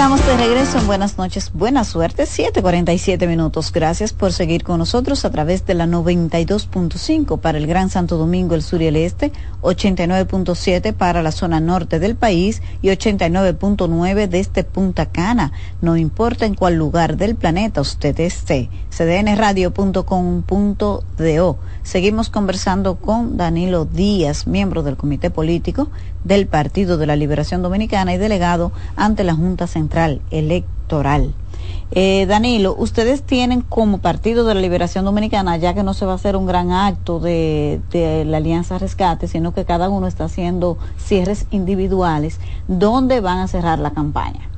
Estamos de regreso en Buenas noches, buena suerte, 7:47 minutos. Gracias por seguir con nosotros a través de la 92.5 para el Gran Santo Domingo, el sur y el este, 89.7 para la zona norte del país y 89.9 desde Punta Cana. No importa en cuál lugar del planeta usted esté. cdnradio.com.do. Seguimos conversando con Danilo Díaz, miembro del Comité Político del Partido de la Liberación Dominicana y delegado ante la Junta Central Electoral. Eh, Danilo, ustedes tienen como Partido de la Liberación Dominicana, ya que no se va a hacer un gran acto de, la Alianza Rescate, sino que cada uno está haciendo cierres individuales, ¿dónde van a cerrar la campaña?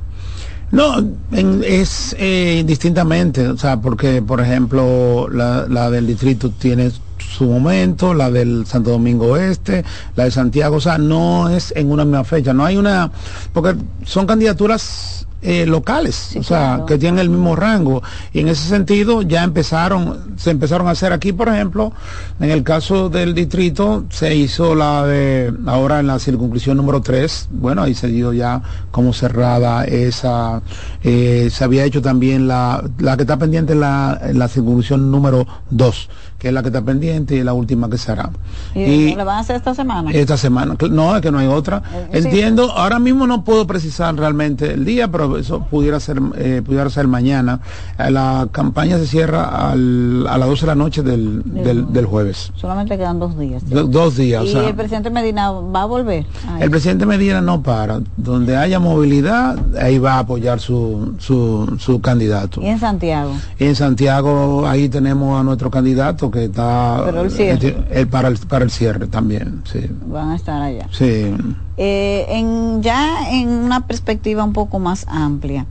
No, en- es eh, indistintamente, o sea, porque, por ejemplo, la, la del distrito tiene su momento, la del Santo Domingo Oeste, la de Santiago, o sea, no es en una misma fecha, no hay una, porque son candidaturas eh, locales, o sea, claro. que tienen el mismo rango, y en ese sentido ya empezaron, se empezaron a hacer aquí, por ejemplo, en el caso del distrito, se hizo la de, ahora en la circunscripción número 3, bueno, ahí se dio ya como cerrada esa, eh, se había hecho también la, la que está pendiente en la, en la circunscripción número 2, que es la que está pendiente y la última que se hará. ¿Y, le van a hacer esta semana? Esta semana, no, es que no hay otra. Eh, sí. Entiendo, ahora mismo no puedo precisar realmente el día, pero eso pudiera ser, eh, pudiera ser mañana. Eh, La campaña se cierra al- a las 12 de la noche del, del, del jueves. Solamente quedan dos días. Do- dos días, o ¿Y sea, el presidente Medina va a volver? El presidente Medina no para. Donde haya movilidad, ahí va a apoyar su, su, su candidato. ¿Y en Santiago? Y en Santiago ahí tenemos a nuestro candidato que está Pero el cierre. para el para el cierre también, sí. Van a estar allá. Sí. Eh, en, ya en una perspectiva un poco más amplia,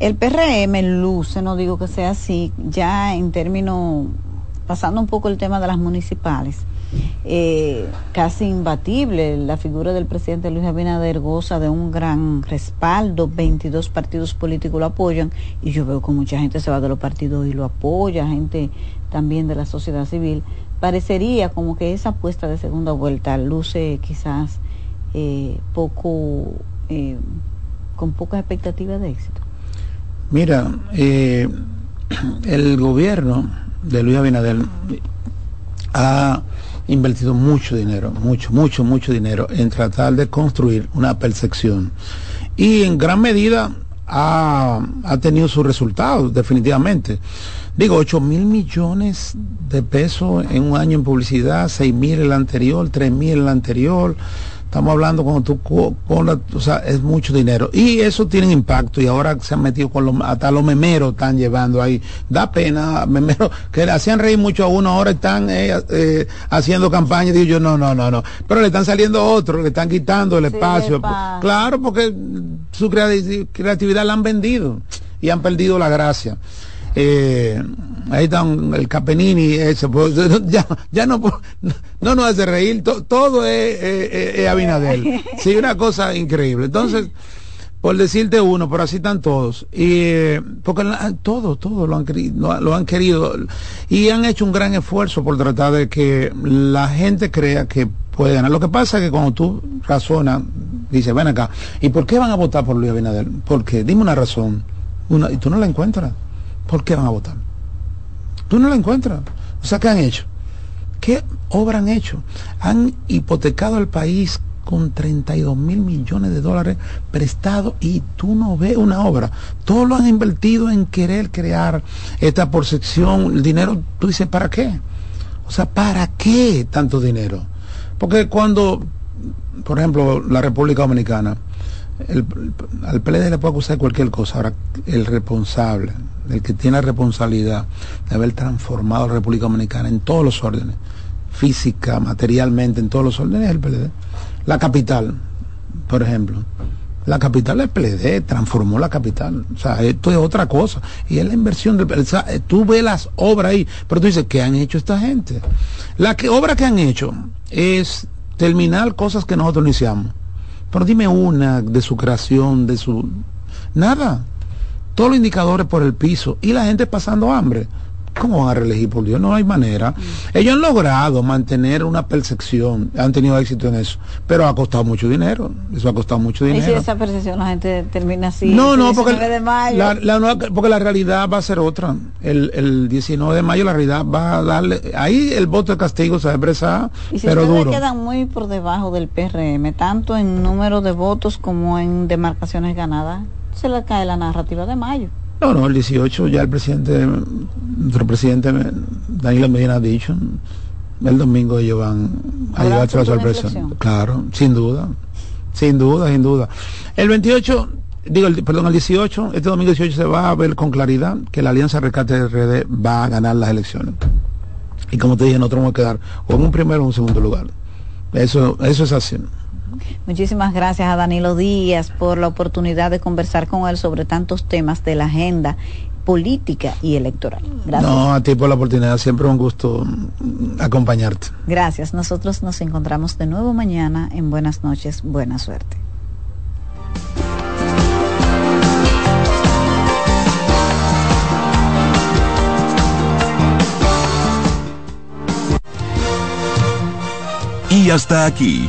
el PRM luce, no digo que sea así, ya en términos, pasando un poco el tema de las municipales, eh, casi imbatible. La figura del presidente Luis Abinader goza de un gran respaldo, 22 partidos políticos lo apoyan y yo veo que mucha gente se va de los partidos y lo apoya, gente también de la sociedad civil. Parecería como que esa apuesta de segunda vuelta luce quizás eh, poco, eh, con pocas expectativas de éxito. Mira, eh, el gobierno de Luis Abinader ha invertido mucho dinero, mucho, mucho, mucho dinero en tratar de construir una percepción. Y en gran medida ha, ha tenido sus resultados, definitivamente. Digo, 8 mil millones de pesos en un año en publicidad, 6 mil el anterior, 3 mil el anterior. Estamos hablando cuando tú co- con la- o sea, es mucho dinero. Y eso tiene impacto y ahora se han metido con los, hasta los memeros están llevando ahí. Da pena, memeros que le hacían reír mucho a uno, ahora están eh, eh, haciendo campaña digo yo, no, no, no, no. Pero le están saliendo otros, le están quitando el espacio. Claro, porque su creati- creatividad la han vendido y han perdido la gracia. Eh, ahí está el Capenini, ese, pues, ya, ya no, no nos hace reír, to- todo es, es- Abinader. Sí, una cosa increíble. Entonces, por decirte uno, pero así están todos. Y, eh, porque todos, todos lo han, lo, lo han querido y han hecho un gran esfuerzo por tratar de que la gente crea que puede ganar. Lo que pasa es que cuando tú razonas, dices, ven acá, ¿y por qué van a votar por Luis Abinader? Porque, dime una razón, una, y tú no la encuentras. ¿Por qué van a votar? Tú no la encuentras. O sea, ¿qué han hecho? ¿Qué obra han hecho? Han hipotecado el país con 32 mil millones de dólares prestados y tú no ves una obra. Todo lo han invertido en querer crear esta percepción. El dinero, tú dices, ¿para qué? O sea, ¿para qué tanto dinero? Porque cuando, por ejemplo, la República Dominicana, el, al PLD le puede acusar cualquier cosa. Ahora, el responsable, el que tiene la responsabilidad de haber transformado la República Dominicana en todos los órdenes, física, materialmente, en todos los órdenes, es el PLD. La capital, por ejemplo. La capital del PLD transformó la capital. O sea, esto es otra cosa. Y es la inversión del. O sea, tú ves las obras ahí, pero tú dices, ¿qué han hecho esta gente? La obra que han hecho es terminar cosas que nosotros iniciamos. Pero dime una de su creación, de su... Nada. Todos los indicadores por el piso y la gente pasando hambre. ¿Cómo van a reelegir por Dios? No hay manera. Ellos han logrado mantener una percepción, han tenido éxito en eso, pero ha costado mucho dinero. Eso ha costado mucho Y si dinero. esa percepción la gente termina así. No, no, porque 19 de mayo. la, la nueva- porque la realidad va a ser otra. El, el 19 de mayo la realidad va a darle... Ahí el voto de castigo se va a expresar, Y si pero duro. quedan muy por debajo del PRM, tanto en número de votos como en demarcaciones ganadas, se le cae la narrativa de mayo. No, no, el 18 ya el presidente, nuestro presidente Danilo Medina ha dicho, el domingo ellos van a ¿Habrá llevarse la sorpresa. Claro, sin duda, sin duda, sin duda. El 28, digo, el, perdón, el 18, este domingo 18 se va a ver con claridad que la Alianza Rescate RD va a ganar las elecciones. Y como te dije, nosotros vamos a quedar o en un primero o en un segundo lugar. Eso, eso es así. Muchísimas gracias a Danilo Díaz por la oportunidad de conversar con él sobre tantos temas de la agenda política y electoral. Gracias. No, a ti por la oportunidad, siempre un gusto acompañarte. Gracias. Nosotros nos encontramos de nuevo mañana en Buenas noches, buena suerte. Y hasta aquí,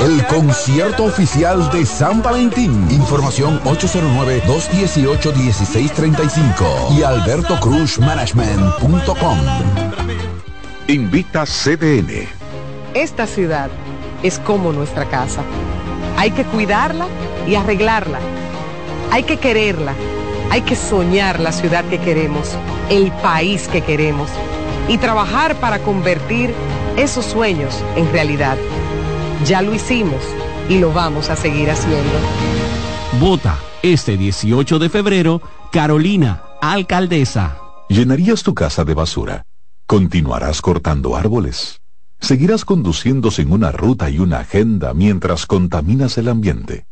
El concierto oficial de San Valentín. Información 809-218-1635 y albertocruzmanagement.com. Invita CDN. Esta ciudad es como nuestra casa. Hay que cuidarla y arreglarla. Hay que quererla. Hay que soñar la ciudad que queremos, el país que queremos y trabajar para convertir esos sueños en realidad. Ya lo hicimos y lo vamos a seguir haciendo. Vota este 18 de febrero, Carolina, alcaldesa. ¿Llenarías tu casa de basura? ¿Continuarás cortando árboles? ¿Seguirás conduciendo sin una ruta y una agenda mientras contaminas el ambiente?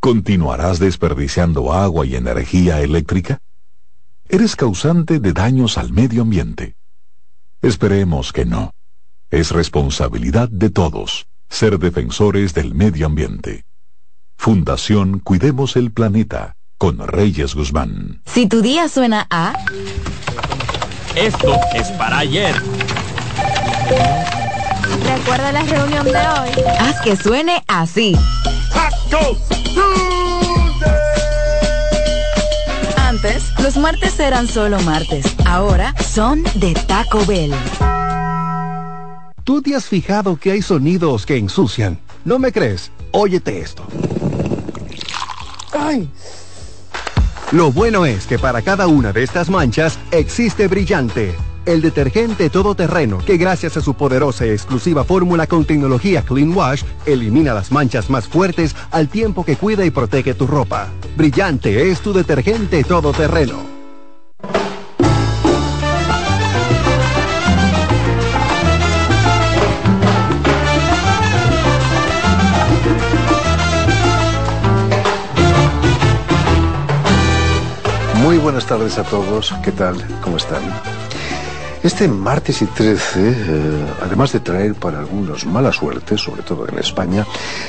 ¿Continuarás desperdiciando agua y energía eléctrica? Eres causante de daños al medio ambiente. Esperemos que no. Es responsabilidad de todos ser defensores del medio ambiente. Fundación Cuidemos el Planeta con Reyes Guzmán. Si tu día suena a... Esto es para ayer. Recuerda la reunión de hoy. Haz que suene así. Antes, los martes eran solo martes. Ahora son de Taco Bell. ¿Tú te has fijado que hay sonidos que ensucian? ¿No me crees? Óyete esto. ¡Ay! Lo bueno es que para cada una de estas manchas existe Brillante, el detergente todoterreno que gracias a su poderosa y exclusiva fórmula con tecnología Clean Wash elimina las manchas más fuertes al tiempo que cuida y protege tu ropa. Brillante es tu detergente todoterreno. Muy buenas tardes a todos, ¿qué tal? ¿Cómo están? Este martes y 13, eh, además de traer para algunos mala suerte, sobre todo en España,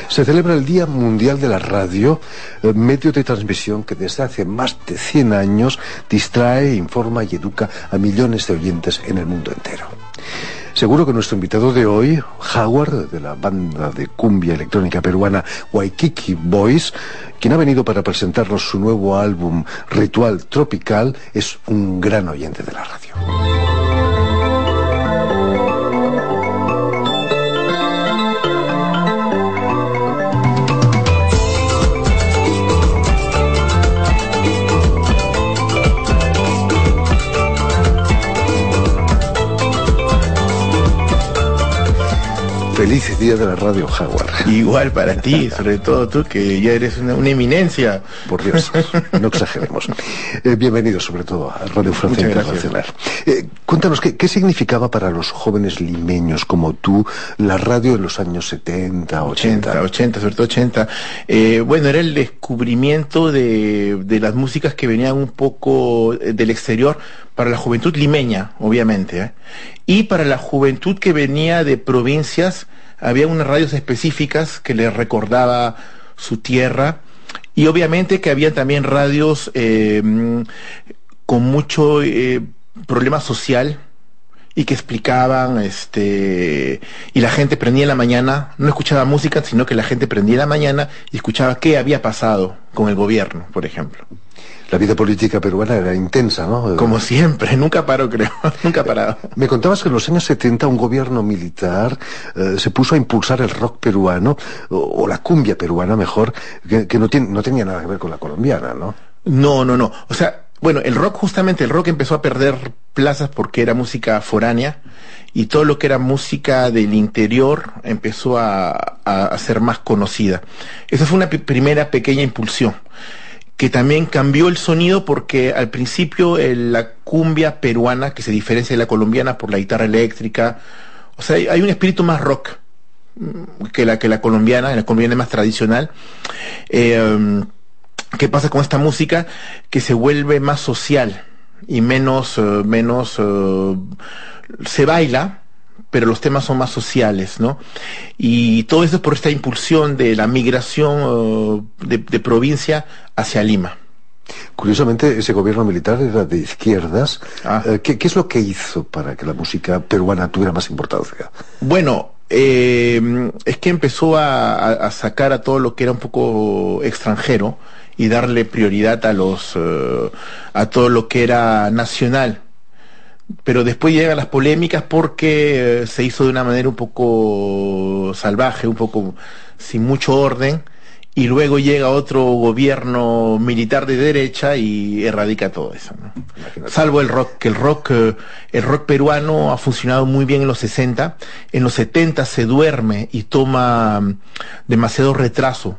se celebra el Día Mundial de la Radio, eh, medio de transmisión que desde hace más de 100 años distrae, informa y educa a millones de oyentes en el mundo entero. Seguro que nuestro invitado de hoy, Howard, de la banda de cumbia electrónica peruana Waikiki Boys, quien ha venido para presentarnos su nuevo álbum Ritual Tropical, es un gran oyente de la radio. Feliz día de la radio, Howard. Igual para ti, sobre todo tú, que ya eres una, una eminencia. Por Dios, no exageremos. Eh, bienvenido, sobre todo, a Radio Francia. Internacional. Eh, cuéntanos, ¿qué, ¿qué significaba para los jóvenes limeños como tú la radio en los años 70, 80? 80, 80, sobre todo 80. Eh, bueno, era el descubrimiento de, de las músicas que venían un poco eh, del exterior para la juventud limeña, obviamente. ¿eh? Y para la juventud que venía de provincias, había unas radios específicas que les recordaba su tierra. Y obviamente que había también radios eh, con mucho eh, problema social y que explicaban, este, y la gente prendía en la mañana, no escuchaba música, sino que la gente prendía en la mañana y escuchaba qué había pasado con el gobierno, por ejemplo. La vida política peruana era intensa, ¿no? Como siempre, nunca paró, creo, nunca ha parado. Me contabas que en los años 70 un gobierno militar eh, se puso a impulsar el rock peruano, o, o la cumbia peruana mejor, que, que no, tiene, no tenía nada que ver con la colombiana, ¿no? No, no, no. O sea, bueno, el rock justamente, el rock empezó a perder plazas porque era música foránea y todo lo que era música del interior empezó a, a, a ser más conocida. Esa fue una primera pequeña impulsión que también cambió el sonido porque al principio la cumbia peruana, que se diferencia de la colombiana por la guitarra eléctrica, o sea, hay, un espíritu más rock mm, que la, que la colombiana, la colombiana es más tradicional. Eh, ¿Qué pasa con esta música? Que se vuelve más social, y menos, eh, menos eh, se baila, pero los temas son más sociales, ¿no? Y todo eso es por esta impulsión de la migración eh, de, de provincia hacia Lima. Curiosamente, ese gobierno militar era de izquierdas. Eh, ¿qué, qué es lo que hizo para que la música peruana tuviera más importancia? Bueno, eh, es que empezó a, a- a sacar a todo lo que era un poco extranjero y darle prioridad a los eh, a todo lo que era nacional. Pero después llegan las polémicas porque eh, se hizo de una manera un poco salvaje, un poco sin mucho orden, y luego llega otro gobierno militar de derecha y erradica todo eso. ¿no? Salvo el rock, que el rock, eh, el rock peruano ha funcionado muy bien en los 60, en los 70 se duerme y toma mm, demasiado retraso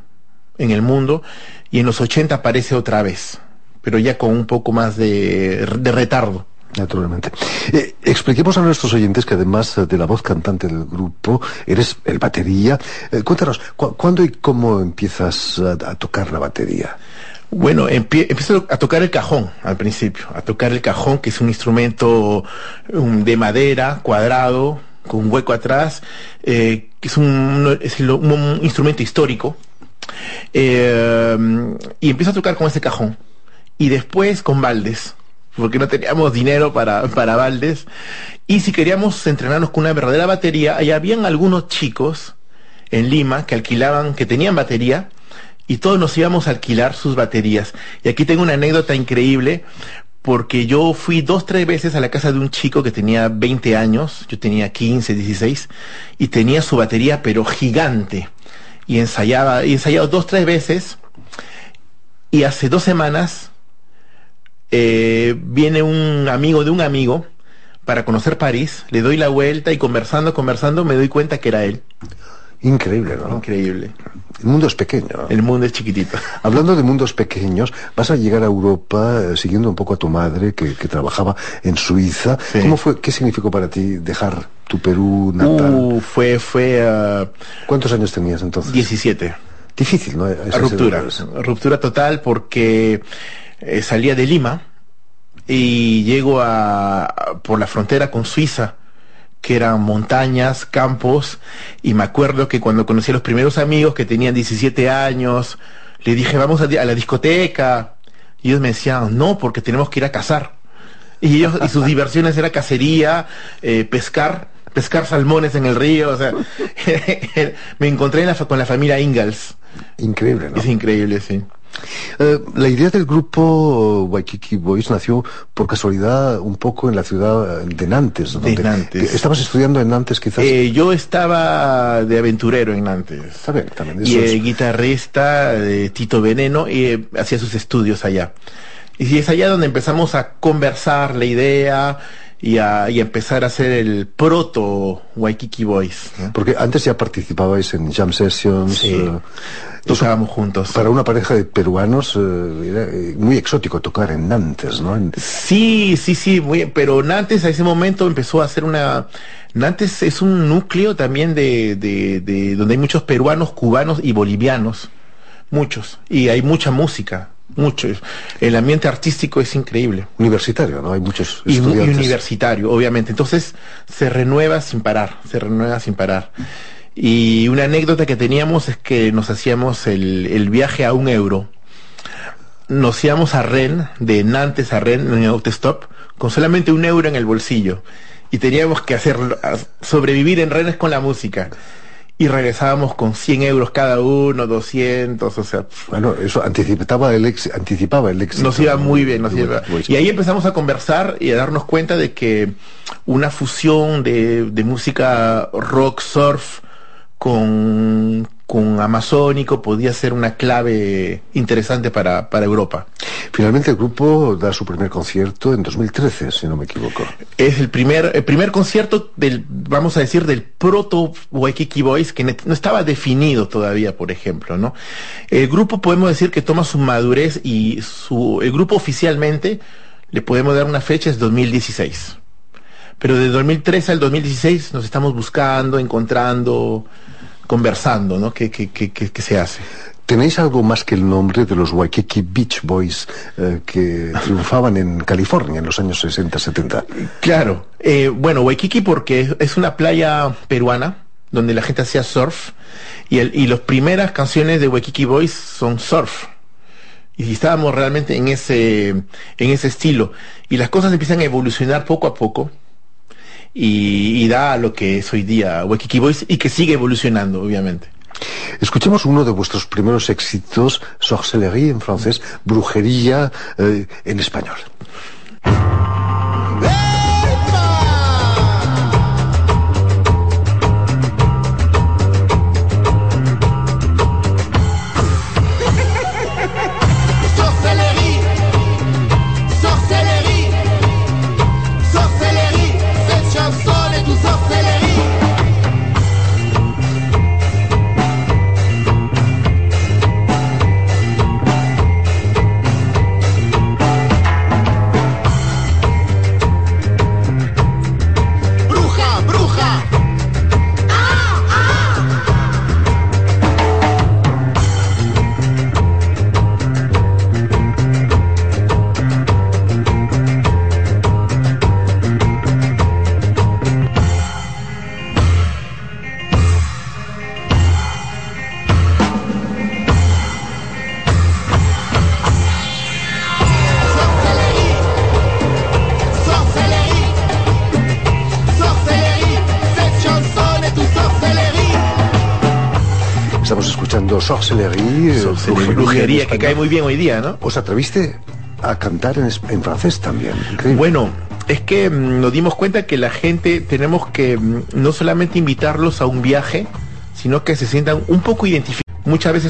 en el mundo, y en los 80 aparece otra vez, pero ya con un poco más de, de retardo. Naturalmente. Eh, expliquemos a nuestros oyentes que además eh, de la voz cantante del grupo, eres el batería. Eh, cuéntanos, ¿cu- ¿cuándo y cómo empiezas a, tocar la batería? Bueno, empie- empiezo a tocar el cajón al principio, a tocar el cajón, que es un instrumento um, de madera, cuadrado, con un hueco atrás, que es, un, instrumento histórico. Y empiezo a tocar con ese cajón. Y después con baldes, porque no teníamos dinero para, para baldes. Y si queríamos entrenarnos con una verdadera batería, ahí habían algunos chicos en Lima que alquilaban, que tenían batería, y todos nos íbamos a alquilar sus baterías. Y aquí tengo una anécdota increíble, porque yo fui dos, tres veces a la casa de un chico que tenía 20 años, yo tenía 15, 16, y tenía su batería pero gigante. Y ensayaba, y ensayado dos, tres veces, y hace dos semanas eh, viene un amigo de un amigo para conocer París, le doy la vuelta y conversando, conversando, me doy cuenta que era él. Increíble, ¿no? Increíble. El mundo es pequeño. El mundo es chiquitito. Hablando de mundos pequeños, vas a llegar a Europa eh, siguiendo un poco a tu madre que, que trabajaba en Suiza. ¿Cómo fue, qué significó para ti dejar tu Perú natal? Uh, fue, fue... ah, ¿Cuántos años tenías entonces? 17. Difícil, ¿no? Esas ruptura, edades. ruptura total porque eh, salía de Lima y llego a, por la frontera con Suiza, que eran montañas, campos, y me acuerdo que cuando conocí a los primeros amigos que tenían 17 años, le dije, vamos a, la discoteca, y ellos me decían, no, porque tenemos que ir a cazar. Y ellos, y sus diversiones era cacería, eh, pescar, pescar salmones en el río, o sea, me encontré en la fa- con la familia Ingalls. Increíble, ¿no? Es increíble, sí. Eh, la idea del grupo Waikiki Boys nació por casualidad un poco en la ciudad de Nantes. De donde- Nantes. ¿Estabas estudiando en Nantes quizás? Eh, yo estaba de aventurero en Nantes. Y es- eh, guitarrista de Tito Veneno eh, hacía sus estudios allá. Y es allá donde empezamos a conversar la idea y a, y a empezar a hacer el proto Waikiki Boys. ¿no? Porque antes ya participabais en jam sessions. Sí. eh, Tocábamos juntos. Para una pareja de peruanos eh, era eh, muy exótico tocar en Nantes, ¿no? En- Sí, sí, sí, muy, pero Nantes a ese momento empezó a hacer una... Nantes es un núcleo también de, de, de donde hay muchos peruanos, cubanos y bolivianos, muchos, y hay mucha música, muchos. El ambiente artístico es increíble. universitario, ¿no? Hay muchos Y, universitario, obviamente. Entonces se renueva sin parar, se renueva sin parar. Y una anécdota que teníamos es que nos hacíamos el, el viaje a un euro. Nos íbamos a Rennes, de Nantes a Rennes en autostop, con solamente un euro en el bolsillo. Y teníamos que hacer, sobrevivir en Rennes con la música. Y regresábamos con 100 euros cada uno, 200, o sea, Bueno, eso anticipaba el, ex- anticipaba el éxito. nos iba muy bien, nos de iba. Boys. Y ahí empezamos a conversar y a darnos cuenta de que una fusión de, de música rock, surf con, con amazónico podía ser una clave interesante para, para Europa. Finalmente el grupo da su primer concierto en 2013, si no me equivoco. Es el primer, el primer concierto del, vamos a decir, del proto Waikiki Boys, que no estaba definido todavía, por ejemplo, ¿no? El grupo podemos decir que toma su madurez y su, el grupo oficialmente le podemos dar una fecha, es 2016. Pero de 2013 al 2016 nos estamos buscando, encontrando, conversando, ¿no? ¿Qué, qué, qué, qué- se hace? tenéis algo más que el nombre de los Waikiki Beach Boys eh, que triunfaban en California en los años 60-70. Claro, eh, bueno, Waikiki porque es una playa peruana donde la gente hacía surf y, el, y las primeras canciones de Waikiki Boys son surf y estábamos realmente en ese en ese estilo y las cosas empiezan a evolucionar poco a poco y, y da lo que es hoy día Waikiki Boys y que sigue evolucionando obviamente Escuchemos uno de vuestros primeros éxitos, sorcellerie en francés, brujería eh, en español. Sorcellerie, brujería, que cae muy bien hoy día, ¿no? ¿Os atreviste a cantar en, en francés también? Increíble. Bueno, es que mm, nos dimos cuenta que la gente tenemos que mm, no solamente invitarlos a un viaje, sino que se sientan un poco identificados. Muchas veces